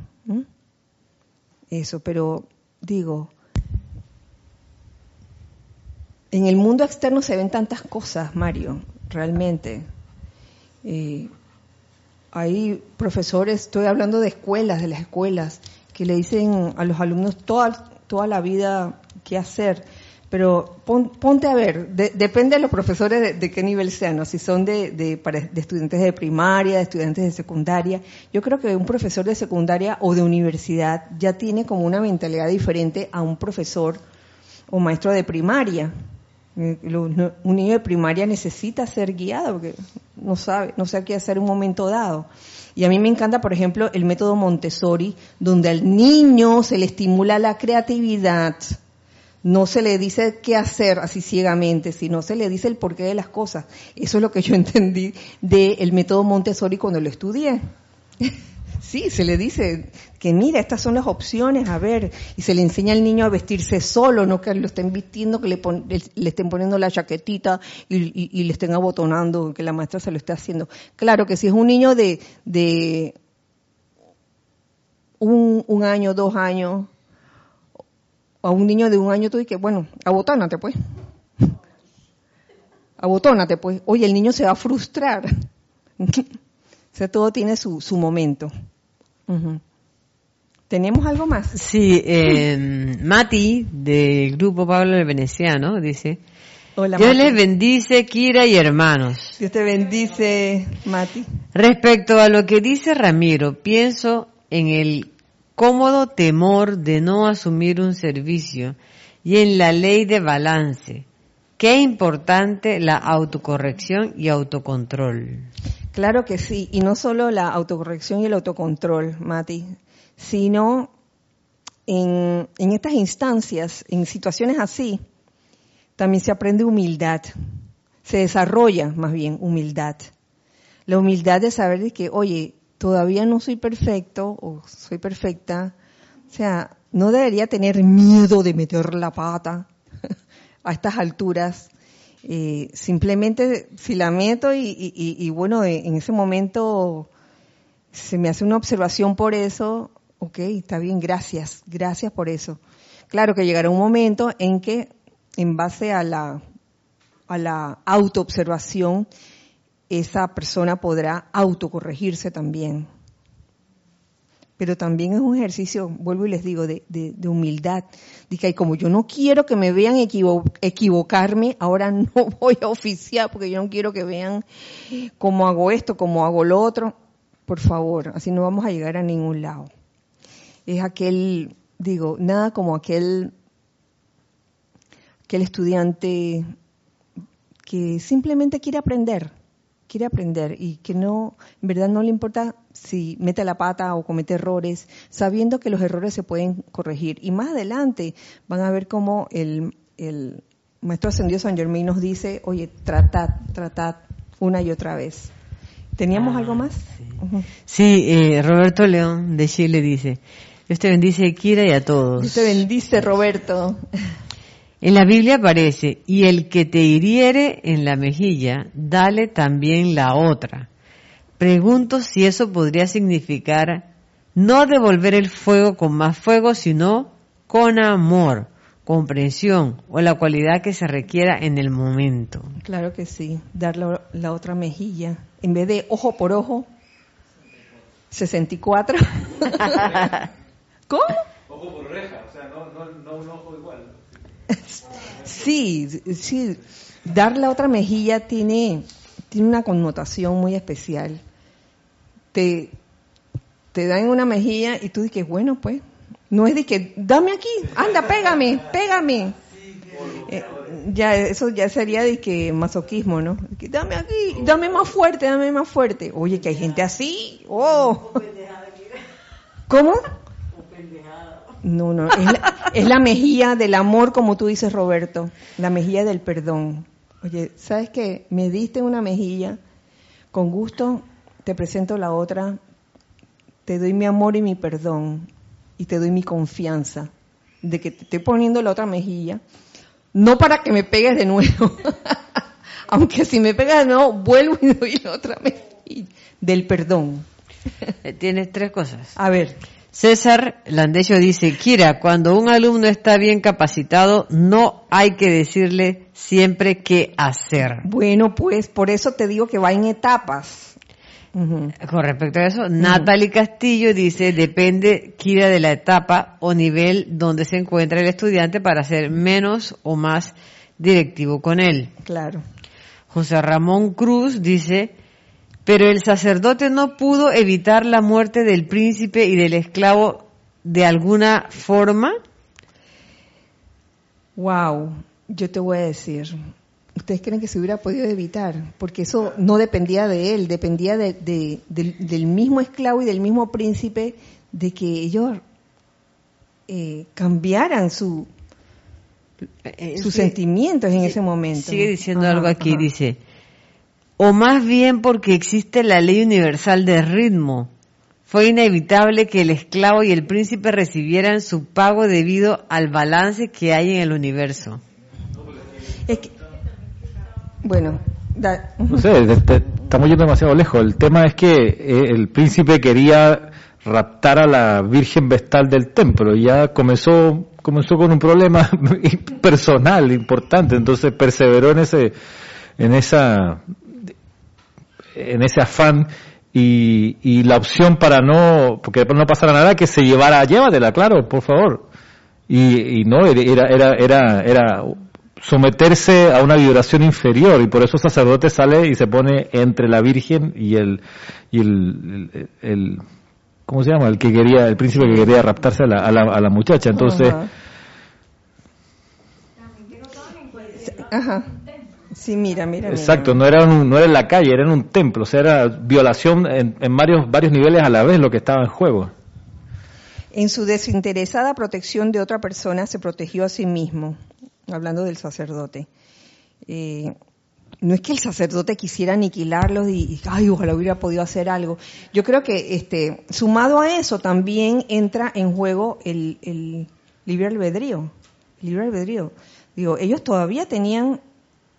Eso, pero digo, en el mundo externo se ven tantas cosas, Mario, realmente. Eh, hay profesores, estoy hablando de escuelas, de las escuelas, que le dicen a los alumnos toda, toda la vida qué hacer. Pero ponte a ver, depende de los profesores de, qué nivel sean, si son de, de, estudiantes de primaria, de estudiantes de secundaria. Yo creo que un profesor de secundaria o de universidad ya tiene como una mentalidad diferente a un profesor o maestro de primaria. Un niño de primaria necesita ser guiado porque no sabe, no sabe qué hacer en un momento dado. Y a mí me encanta, por ejemplo, el método Montessori, donde al niño se le estimula la creatividad. No se le dice qué hacer así ciegamente, sino se le dice el porqué de las cosas. Eso es lo que yo entendí del método Montessori cuando lo estudié. Sí, se le dice que mira, estas son las opciones, a ver, y se le enseña al niño a vestirse solo, no que lo estén vistiendo, que le, le estén poniendo la chaquetita y, le estén abotonando, que la maestra se lo esté haciendo. Claro que si es un niño de, de un, año, dos años, a un niño de un año, tú dices, bueno, abotónate pues. Abotónate pues. Oye, el niño se va a frustrar. O sea, todo tiene su, su momento. ¿Tenemos algo más? Sí, eh, Mati, del grupo Pablo el Veneciano, dice, Hola, Dios les bendice, Kira y hermanos. Dios te bendice, Mati. Respecto a lo que dice Ramiro, pienso en el cómodo temor de no asumir un servicio y en la ley de balance. Qué importante la autocorrección y autocontrol. Claro que sí, y no solo la autocorrección y el autocontrol, Mati, sino en, estas instancias, en situaciones así, también se aprende humildad, se desarrolla más bien humildad. La humildad de saber que, oye, todavía no soy perfecto o soy perfecta, o sea, no debería tener miedo de meter la pata a estas alturas eh, simplemente si la meto y, bueno, eh, en ese momento se me hace una observación por eso, ok, está bien, gracias, gracias por eso. Claro que llegará un momento en que en base a la, a la autoobservación, esa persona podrá autocorregirse también pero también es un ejercicio, vuelvo y les digo, de, humildad. De que como yo no quiero que me vean equivocarme, ahora no voy a oficiar porque yo no quiero que vean cómo hago esto, cómo hago lo otro. Por favor, así no vamos a llegar a ningún lado. Es aquel, digo, nada como aquel, aquel estudiante que simplemente quiere aprender, quiere aprender y que no, en verdad no le importa si mete la pata o comete errores, sabiendo que los errores se pueden corregir. Y más adelante van a ver cómo el, el maestro ascendido San Germain nos dice, oye, tratad, tratad una y otra vez. ¿Teníamos algo más? Sí, eh, Roberto León de Chile dice, Dios te bendice, Kira, y a todos. Dios te bendice, Roberto. En la Biblia aparece, y el que te hiriere en la mejilla, dale también la otra. Pregunto si eso podría significar no devolver el fuego con más fuego, sino con amor, comprensión o la cualidad que se requiera en el momento. Claro que sí, dar la, otra mejilla. En vez de ojo por ojo, 64. ¿Cómo? Ojo por reja, o sea, no un ojo igual. Sí, sí, dar la otra mejilla tiene, tiene una connotación muy especial. Te, te dan una mejilla y tú dices, bueno, pues, no es de que, dame aquí, anda, pégame, pégame. Eh, ya, eso ya sería de que masoquismo, ¿no? dame aquí, dame más fuerte, dame más fuerte. Oye, que hay gente así, oh. ¿Cómo? No, no, es la, mejilla del amor, como tú dices, Roberto, la mejilla del perdón. Oye, ¿sabes qué? Me diste una mejilla, con gusto te presento la otra, te doy mi amor y mi perdón, y te doy mi confianza de que te estoy poniendo la otra mejilla, no para que me pegues de nuevo, aunque si me pegas de nuevo, vuelvo y doy la otra mejilla. del perdón. Tienes tres cosas. A ver, César Landecho dice, Kira, cuando un alumno está bien capacitado, no hay que decirle siempre qué hacer. bueno, pues por eso te digo que va en etapas. Con respecto a eso, Natalie Castillo dice, depende, Kira, de la etapa o nivel donde se encuentra el estudiante para ser menos o más directivo con él. Claro. José Ramón Cruz dice, pero el sacerdote no pudo evitar la muerte del príncipe y del esclavo de alguna forma. Wow, yo te voy a decir, ¿ustedes creen que se hubiera podido evitar? Porque eso no dependía de él, dependía de- de- del, del mismo esclavo y del mismo príncipe, de que ellos eh, cambiaran su, Eh, sus sí, sentimientos en ese momento. Sigue diciendo Ajá, algo aquí, ajá. dice, o más bien porque existe la ley universal de ritmo. Fue inevitable que el esclavo y el príncipe recibieran su pago debido al balance que hay en el universo. Es que- bueno, da- No sé, te- te- estamos yendo demasiado lejos. El tema es que eh, el príncipe quería raptar a la Virgen Vestal del templo y ya comenzó comenzó con un problema personal importante, entonces perseveró en ese en esa en ese afán y, y la opción para no porque no pasara nada que se llevara llévatela claro por favor. Y, y no era era era era someterse a una vibración inferior y por eso el sacerdote sale y se pone entre la virgen y el y el, el- el- cómo se llama el que quería el príncipe que quería raptarse a la, a la, a la muchacha. Entonces Ajá. Sí, mira, mira. mira. exacto no era un- no era en la calle era en un templo o sea era violación en, en varios varios niveles a la vez lo que estaba en juego En su desinteresada protección de otra persona se protegió a sí mismo, hablando del sacerdote. Eh, no es que el sacerdote quisiera aniquilarlos y, y, ay, ojalá hubiera podido hacer algo. Yo creo que, este, sumado a eso, también entra en juego el, el libre albedrío. El libre albedrío. Digo, ellos todavía tenían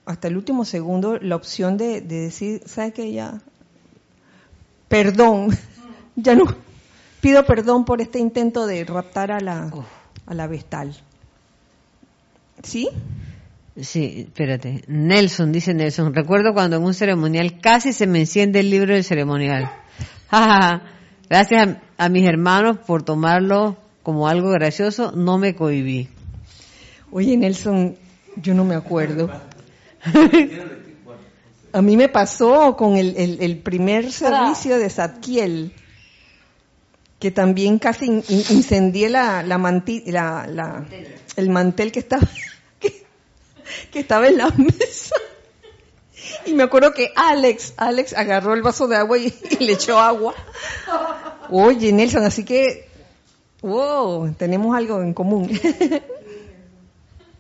hasta el último segundo la opción de, de decir, ¿sabes qué? Ya, perdón, ya no, pido perdón por este intento de raptar a la, a la vestal. ¿Sí? Sí, espérate. Nelson, dice Nelson, recuerdo cuando en un ceremonial casi se me enciende el libro del ceremonial. Gracias a, a mis hermanos por tomarlo como algo gracioso, no me cohibí. Oye, Nelson, yo no me acuerdo. A mí me pasó con el, el- el primer servicio de Zadkiel, que también casi in- in- incendié la, la manti- la- la- el mantel que estaba, que, que estaba en la mesa. Y me acuerdo que Alex, Alex agarró el vaso de agua y, y le echó agua. Oye, Nelson, así que, wow, tenemos algo en común.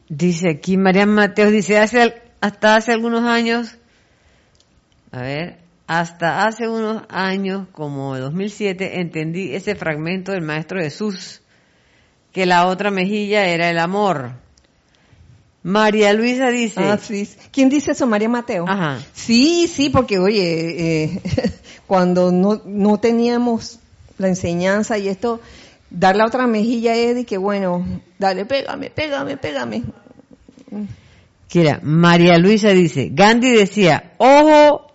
Dice aquí Marian Mateos, dice, hace, hasta hace algunos años, a ver, hasta hace unos años, como 2007, entendí ese fragmento del Maestro Jesús, que la otra mejilla era el amor. María Luisa dice, Ah, sí. ¿Quién dice eso? María Mateo. Ajá. Sí, sí, porque oye, eh, cuando no, no teníamos la enseñanza y esto, dar la otra mejilla es de que bueno, dale, pégame, pégame, pégame. Era, María Luisa dice, Gandhi decía, ojo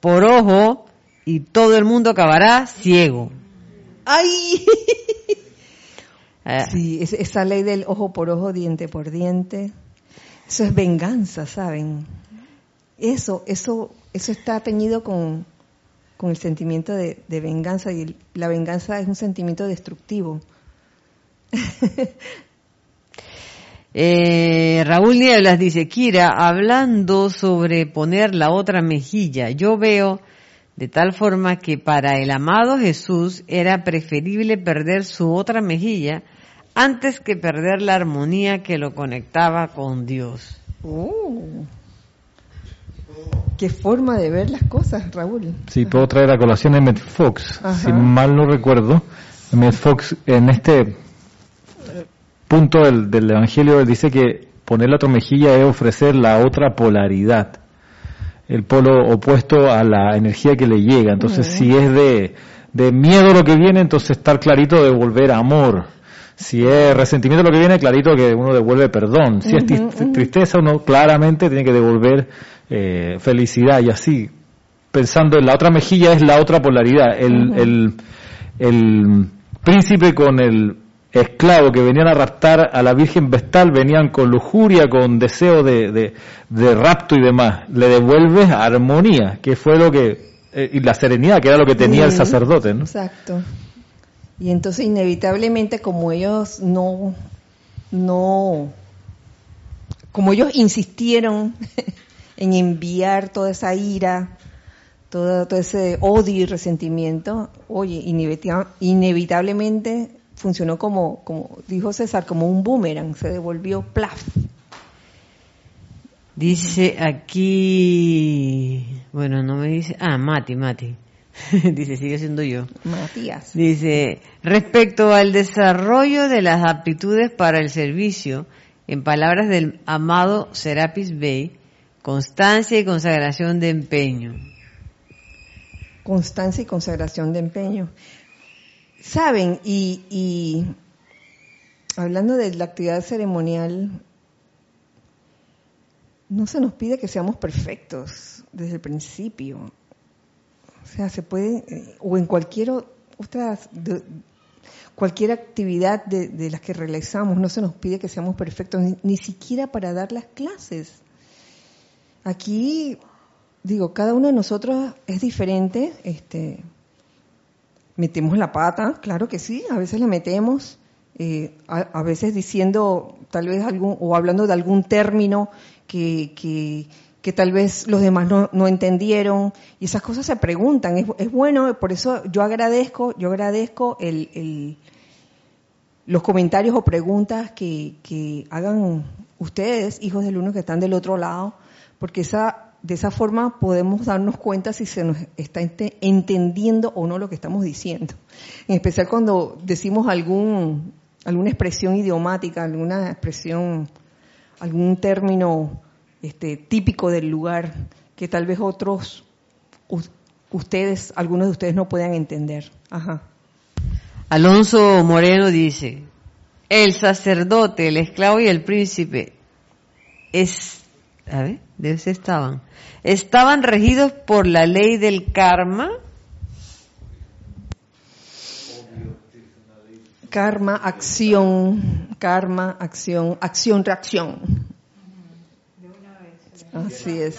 por ojo y todo el mundo acabará ciego. ¡Ay! Ah, Sí, es- esa ley del ojo por ojo, diente por diente, eso es venganza, ¿saben? Eso, eso, eso está teñido con, con el sentimiento de, de venganza y el- la venganza es un sentimiento destructivo. Eh, Raúl Nieblas dice, Kira, hablando sobre poner la otra mejilla, yo veo de tal forma que para el amado Jesús era preferible perder su otra mejilla antes que perder la armonía que lo conectaba con Dios. Oh. Qué forma de ver las cosas, Raúl. Sí, puedo traer a colación a Emmett Fox. Ajá. Si mal no recuerdo, Emmett Fox en este punto del, del Evangelio dice que poner la otra mejilla es ofrecer la otra polaridad. el polo opuesto a la energía que le llega. Entonces, si es de, de miedo lo que viene, entonces estar clarito de volver a amor. Si es resentimiento lo que viene, clarito que uno devuelve perdón. Si es tristeza, uno claramente tiene que devolver eh, felicidad y así. Pensando en la otra mejilla es la otra polaridad. El, el, el príncipe con el esclavo que venían a raptar a la Virgen Vestal venían con lujuria, con deseo de, de, rapto y demás. Le devuelves armonía, que fue lo que, eh, y la serenidad, que era lo que tenía el sacerdote, ¿no? Exacto. Y entonces inevitablemente como ellos no, no, como ellos insistieron en enviar toda esa ira, todo, todo ese odio y resentimiento, oye, inevitablemente funcionó como, como dijo César, como un boomerang, se devolvió plaf. Dice aquí, bueno, no me dice, ah, Mati, Mati. dice, sigue siendo yo. Matías. Dice, respecto al desarrollo de las aptitudes para el servicio, en palabras del amado Serapis Bey, constancia y consagración de empeño. Constancia y consagración de empeño. Saben, y, y hablando de la actividad ceremonial, no se nos pide que seamos perfectos desde el principio. O sea, se puede, eh, o en cualquier otra, cualquier actividad de, las que realizamos, no se nos pide que seamos perfectos, ni, siquiera para dar las clases. Aquí, digo, cada uno de nosotros es diferente, este, metemos la pata, claro que sí, a veces la metemos, eh, a, veces diciendo tal vez algún, o hablando de algún término que, que, tal vez los demás no, no, entendieron, y esas cosas se preguntan, es, es, bueno, por eso yo agradezco, yo agradezco el, el los comentarios o preguntas que, que hagan ustedes, hijos del uno que están del otro lado, porque esa de esa forma podemos darnos cuenta si se nos está entendiendo o no lo que estamos diciendo. En especial cuando decimos algún, alguna expresión idiomática, alguna expresión, algún término este, típico del lugar que tal vez otros, ustedes, algunos de ustedes no puedan entender. Ajá. Alonso Moreno dice, el sacerdote, el esclavo y el príncipe es, a ver, de estaban, estaban regidos por la ley del karma. Karma, acción, karma, acción, acción, reacción. Así es.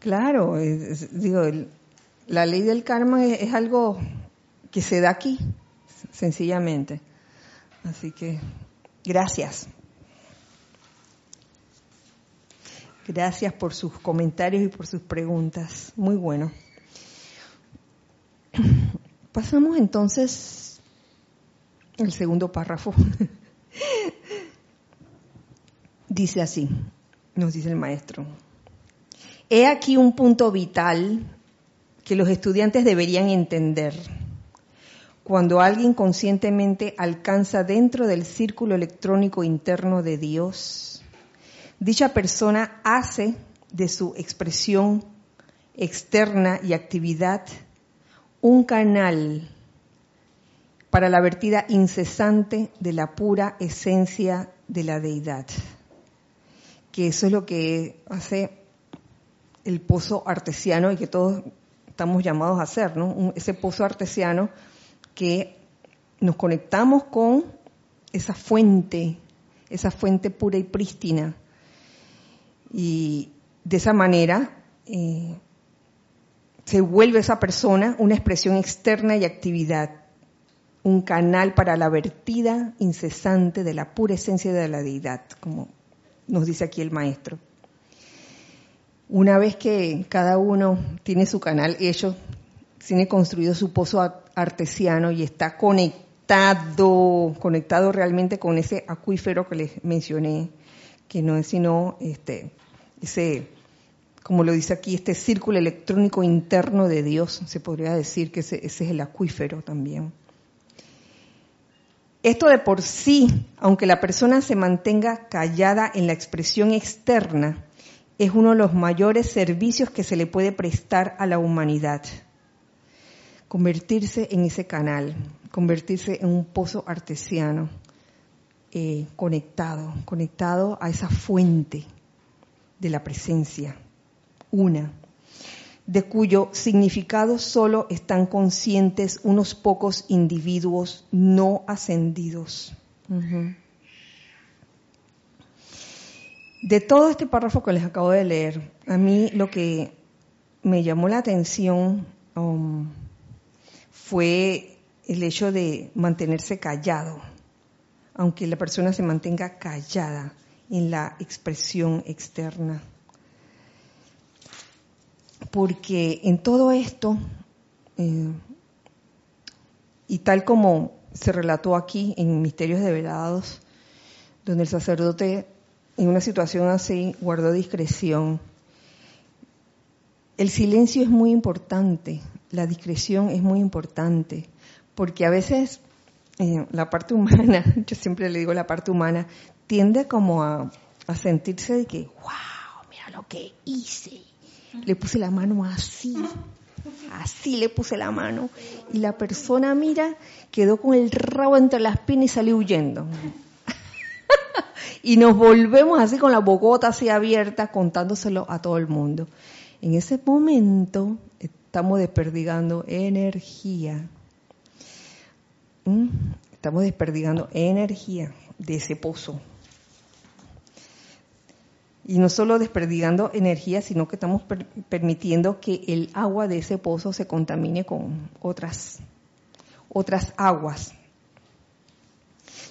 Claro, digo, la ley del karma es algo que se da aquí, sencillamente. Así que, gracias. Gracias por sus comentarios y por sus preguntas. Muy bueno. Pasamos entonces al segundo párrafo. dice así, nos dice el maestro. He aquí un punto vital que los estudiantes deberían entender. Cuando alguien conscientemente alcanza dentro del círculo electrónico interno de Dios, dicha persona hace de su expresión externa y actividad un canal para la vertida incesante de la pura esencia de la deidad. Que eso es lo que hace el pozo artesiano y que todos estamos llamados a hacer, ¿no? ese pozo artesiano que nos conectamos con esa fuente, esa fuente pura y prístina y de esa manera eh, se vuelve esa persona una expresión externa y actividad, un canal para la vertida incesante de la pura esencia de la deidad, como nos dice aquí el maestro. Una vez que cada uno tiene su canal hecho, tiene construido su pozo artesiano y está conectado, conectado realmente con ese acuífero que les mencioné, que no es sino este, ese, como lo dice aquí, este círculo electrónico interno de Dios, se podría decir que ese, es el acuífero también. Esto de por sí, aunque la persona se mantenga callada en la expresión externa, es uno de los mayores servicios que se le puede prestar a la humanidad. Convertirse en ese canal, convertirse en un pozo artesiano, eh, conectado, conectado a esa fuente de la presencia, una, de cuyo significado solo están conscientes unos pocos individuos no ascendidos. De todo este párrafo que les acabo de leer, a mí lo que me llamó la atención um, fue el hecho de mantenerse callado, aunque la persona se mantenga callada en la expresión externa. Porque en todo esto, eh, y tal como se relató aquí en Misterios Develados, donde el sacerdote en una situación así guardó discreción. El silencio es muy importante, la discreción es muy importante, porque a veces eh, la parte humana, yo siempre le digo la parte humana, tiende como a, sentirse de que, wow, mira lo que hice. Le puse la mano así, así le puse la mano. Y la persona, mira, quedó con el rabo entre las piernas y salió huyendo y nos volvemos así con la bocota así abierta contándoselo a todo el mundo. En ese momento estamos desperdigando energía. ¿Mm? Estamos desperdigando energía de ese pozo. Y no solo desperdigando energía, sino que estamos permitiendo que el agua de ese pozo se contamine con otras, otras aguas.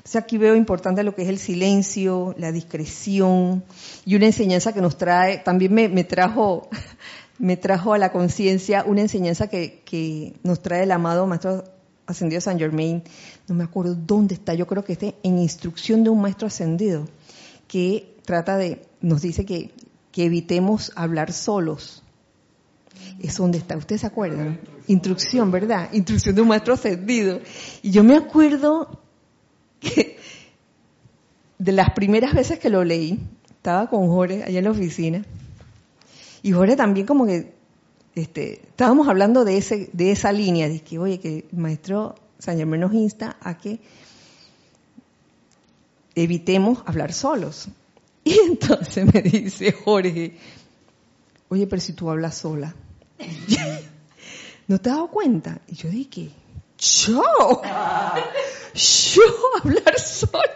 Entonces aquí veo importante lo que es el silencio, la discreción y una enseñanza que nos trae, también me, trajo, me trajo a la conciencia una enseñanza que, nos trae el amado Maestro Ascendido San Germain, no me acuerdo dónde está, yo creo que esté en instrucción de un Maestro Ascendido, que trata de, nos dice que, que evitemos hablar solos. Es donde está, ¿ustedes se acuerdan? Instrucción, ¿verdad? Instrucción de un maestro ascendido. Y yo me acuerdo de las primeras veces que lo leí, estaba con Jorge allá en la oficina, y Jorge también como que, este, estábamos hablando de, ese, de esa línea, de que, oye, que el maestro San Germán nos insta a que evitemos hablar solos. Y entonces me dice Jorge, oye, pero si tú hablas sola, ¿no te has dado cuenta? Y yo dije, yo, yo hablar sola,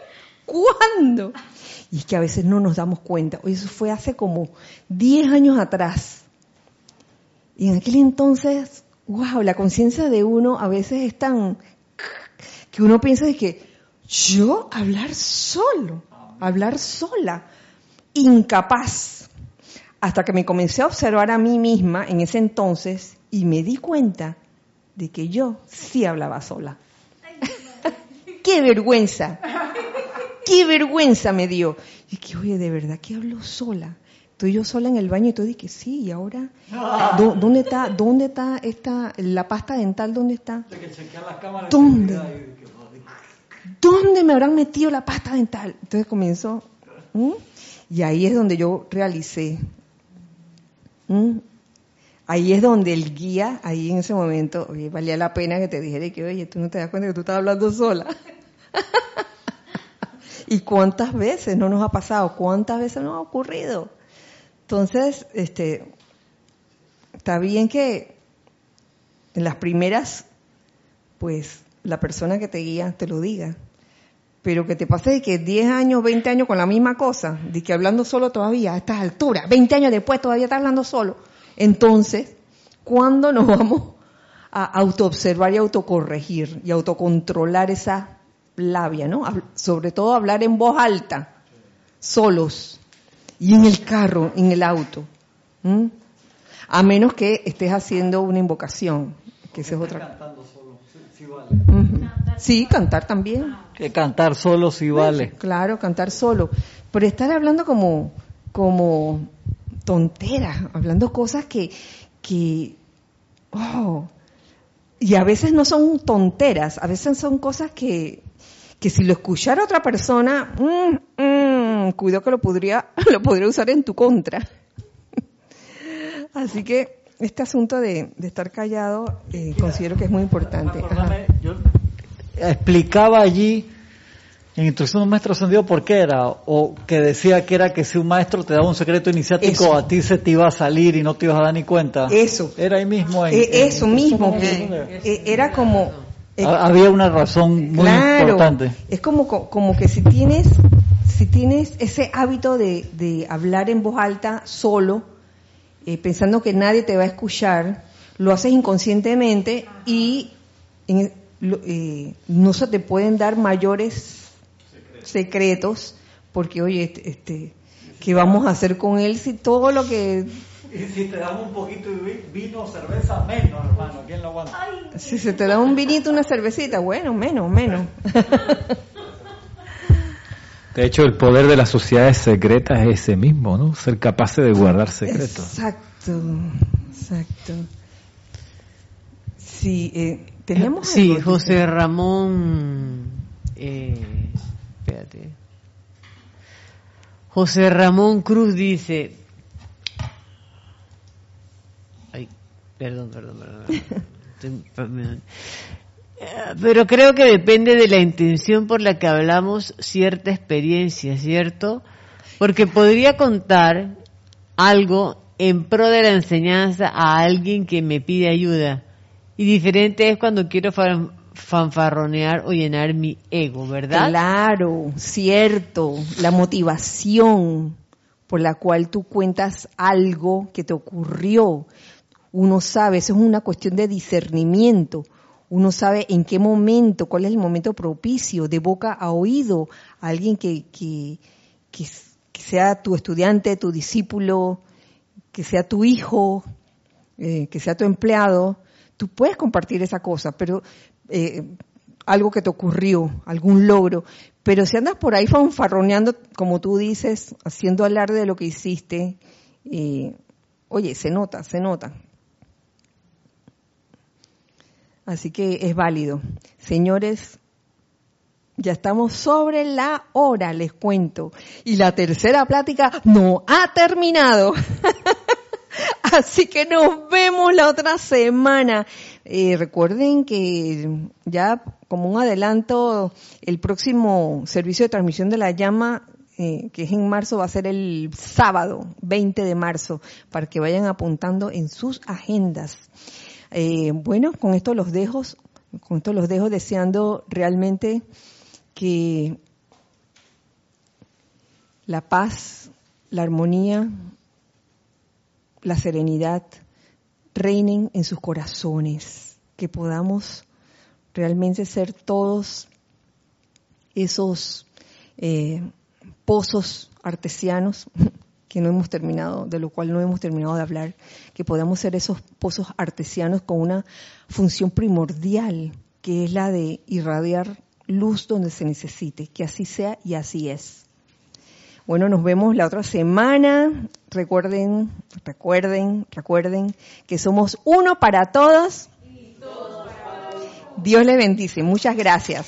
¿cuándo? Y es que a veces no nos damos cuenta. Eso fue hace como 10 años atrás. Y en aquel entonces, wow, la conciencia de uno a veces es tan que uno piensa de que yo hablar solo, hablar sola, incapaz. Hasta que me comencé a observar a mí misma en ese entonces y me di cuenta de que yo sí hablaba sola. ¡Qué vergüenza! ¡Qué vergüenza me dio! Y que, oye, de verdad que hablo sola. Estoy yo sola en el baño y todo dije, sí, ¿y ahora? ¿Dónde está, dónde está esta, la pasta dental? ¿Dónde está? ¿Dónde? ¿Dónde me habrán metido la pasta dental? Entonces comienzo, y ahí es donde yo realicé, ahí es donde el guía, ahí en ese momento, oye, valía la pena que te dijera que, oye, tú no te das cuenta que tú estás hablando sola. ¿Y cuántas veces no nos ha pasado? ¿Cuántas veces nos ha ocurrido? Entonces, este, está bien que en las primeras, pues, la persona que te guía te lo diga. Pero que te pase de que 10 años, 20 años con la misma cosa, de que hablando solo todavía a estas alturas, 20 años después todavía estás hablando solo entonces, ¿cuándo nos vamos a autoobservar y autocorregir y autocontrolar esa labia, ¿no? Sobre todo hablar en voz alta, solos, y en el carro, en el auto. A menos que estés haciendo una invocación, que esa es otra. Cantando solo, sí, vale. Sí, cantar también. Que cantar solo sí vale. Claro, cantar solo. Pero estar hablando como, como tonteras, hablando cosas que, que, oh, y a veces no son tonteras, a veces son cosas que, que si lo escuchara otra persona, mm, mm, cuidado que lo podría, lo podría usar en tu contra. Así que este asunto de, de estar callado eh, considero que es muy importante. Yo explicaba allí en instrucción de un maestro ascendido por qué era, o que decía que era que si un maestro te daba un secreto iniciático, Eso. a ti se te iba a salir y no te ibas a dar ni cuenta. Eso. Era ahí mismo. En, Eh, en eso mismo, Maestro eh, era como... eh, Ha- Había una razón muy claro, importante. es como, co- como que si tienes, si tienes ese hábito de, de hablar en voz alta solo, eh, pensando que nadie te va a escuchar, lo haces inconscientemente y en- eh, no se te pueden dar mayores secretos porque, oye, este, este, ¿qué vamos a hacer con él si todo lo que Y si te damos un poquito de vino o cerveza, menos, hermano. ¿Quién lo aguanta? Si se te da un vinito, una cervecita, bueno, menos, menos. De hecho, el poder de las sociedades secretas es ese mismo, ¿no? Ser capaces de guardar secretos. Exacto, exacto. Sí, eh, Sí, algo, José. Ramón. eh, espérate. José Ramón Cruz dice. Ay, perdón, perdón, perdón. perdón. Eh, Pero creo que depende de la intención por la que hablamos cierta experiencia, ¿cierto? Porque podría contar algo en pro de la enseñanza a alguien que me pide ayuda. Y diferente es cuando quiero fan- fanfarronear o llenar mi ego, ¿verdad? Claro, cierto. La motivación por la cual tú cuentas algo que te ocurrió. Uno sabe, eso es una cuestión de discernimiento. Uno sabe en qué momento, cuál es el momento propicio, de boca a oído, a alguien que, que, que, que sea tu estudiante, tu discípulo, que sea tu hijo, eh, que sea tu empleado, tú puedes compartir esa cosa, pero eh, algo que te ocurrió, algún logro, pero si andas por ahí fanfarroneando, como tú dices, haciendo alarde de lo que hiciste, eh, oye, se nota, se nota. Así que es válido. Señores, ya estamos sobre la hora, les cuento. Y la tercera plática no ha terminado. Así que nos vemos la otra semana. Eh, recuerden que ya como un adelanto, el próximo servicio de transmisión de la llama, eh, que es en marzo, va a ser el sábado 20 de marzo, para que vayan apuntando en sus agendas. Eh, bueno, con esto los dejo, con esto los dejo deseando realmente que la paz, la armonía, la serenidad reinen en sus corazones, que podamos realmente ser todos esos eh, pozos artesianos que no hemos terminado, de lo cual no hemos terminado de hablar, que podamos ser esos pozos artesianos con una función primordial, que es la de irradiar luz donde se necesite, que así sea y así es. Bueno, nos vemos la otra semana. Recuerden, recuerden, recuerden que somos uno para todos. Dios les bendice. Muchas gracias.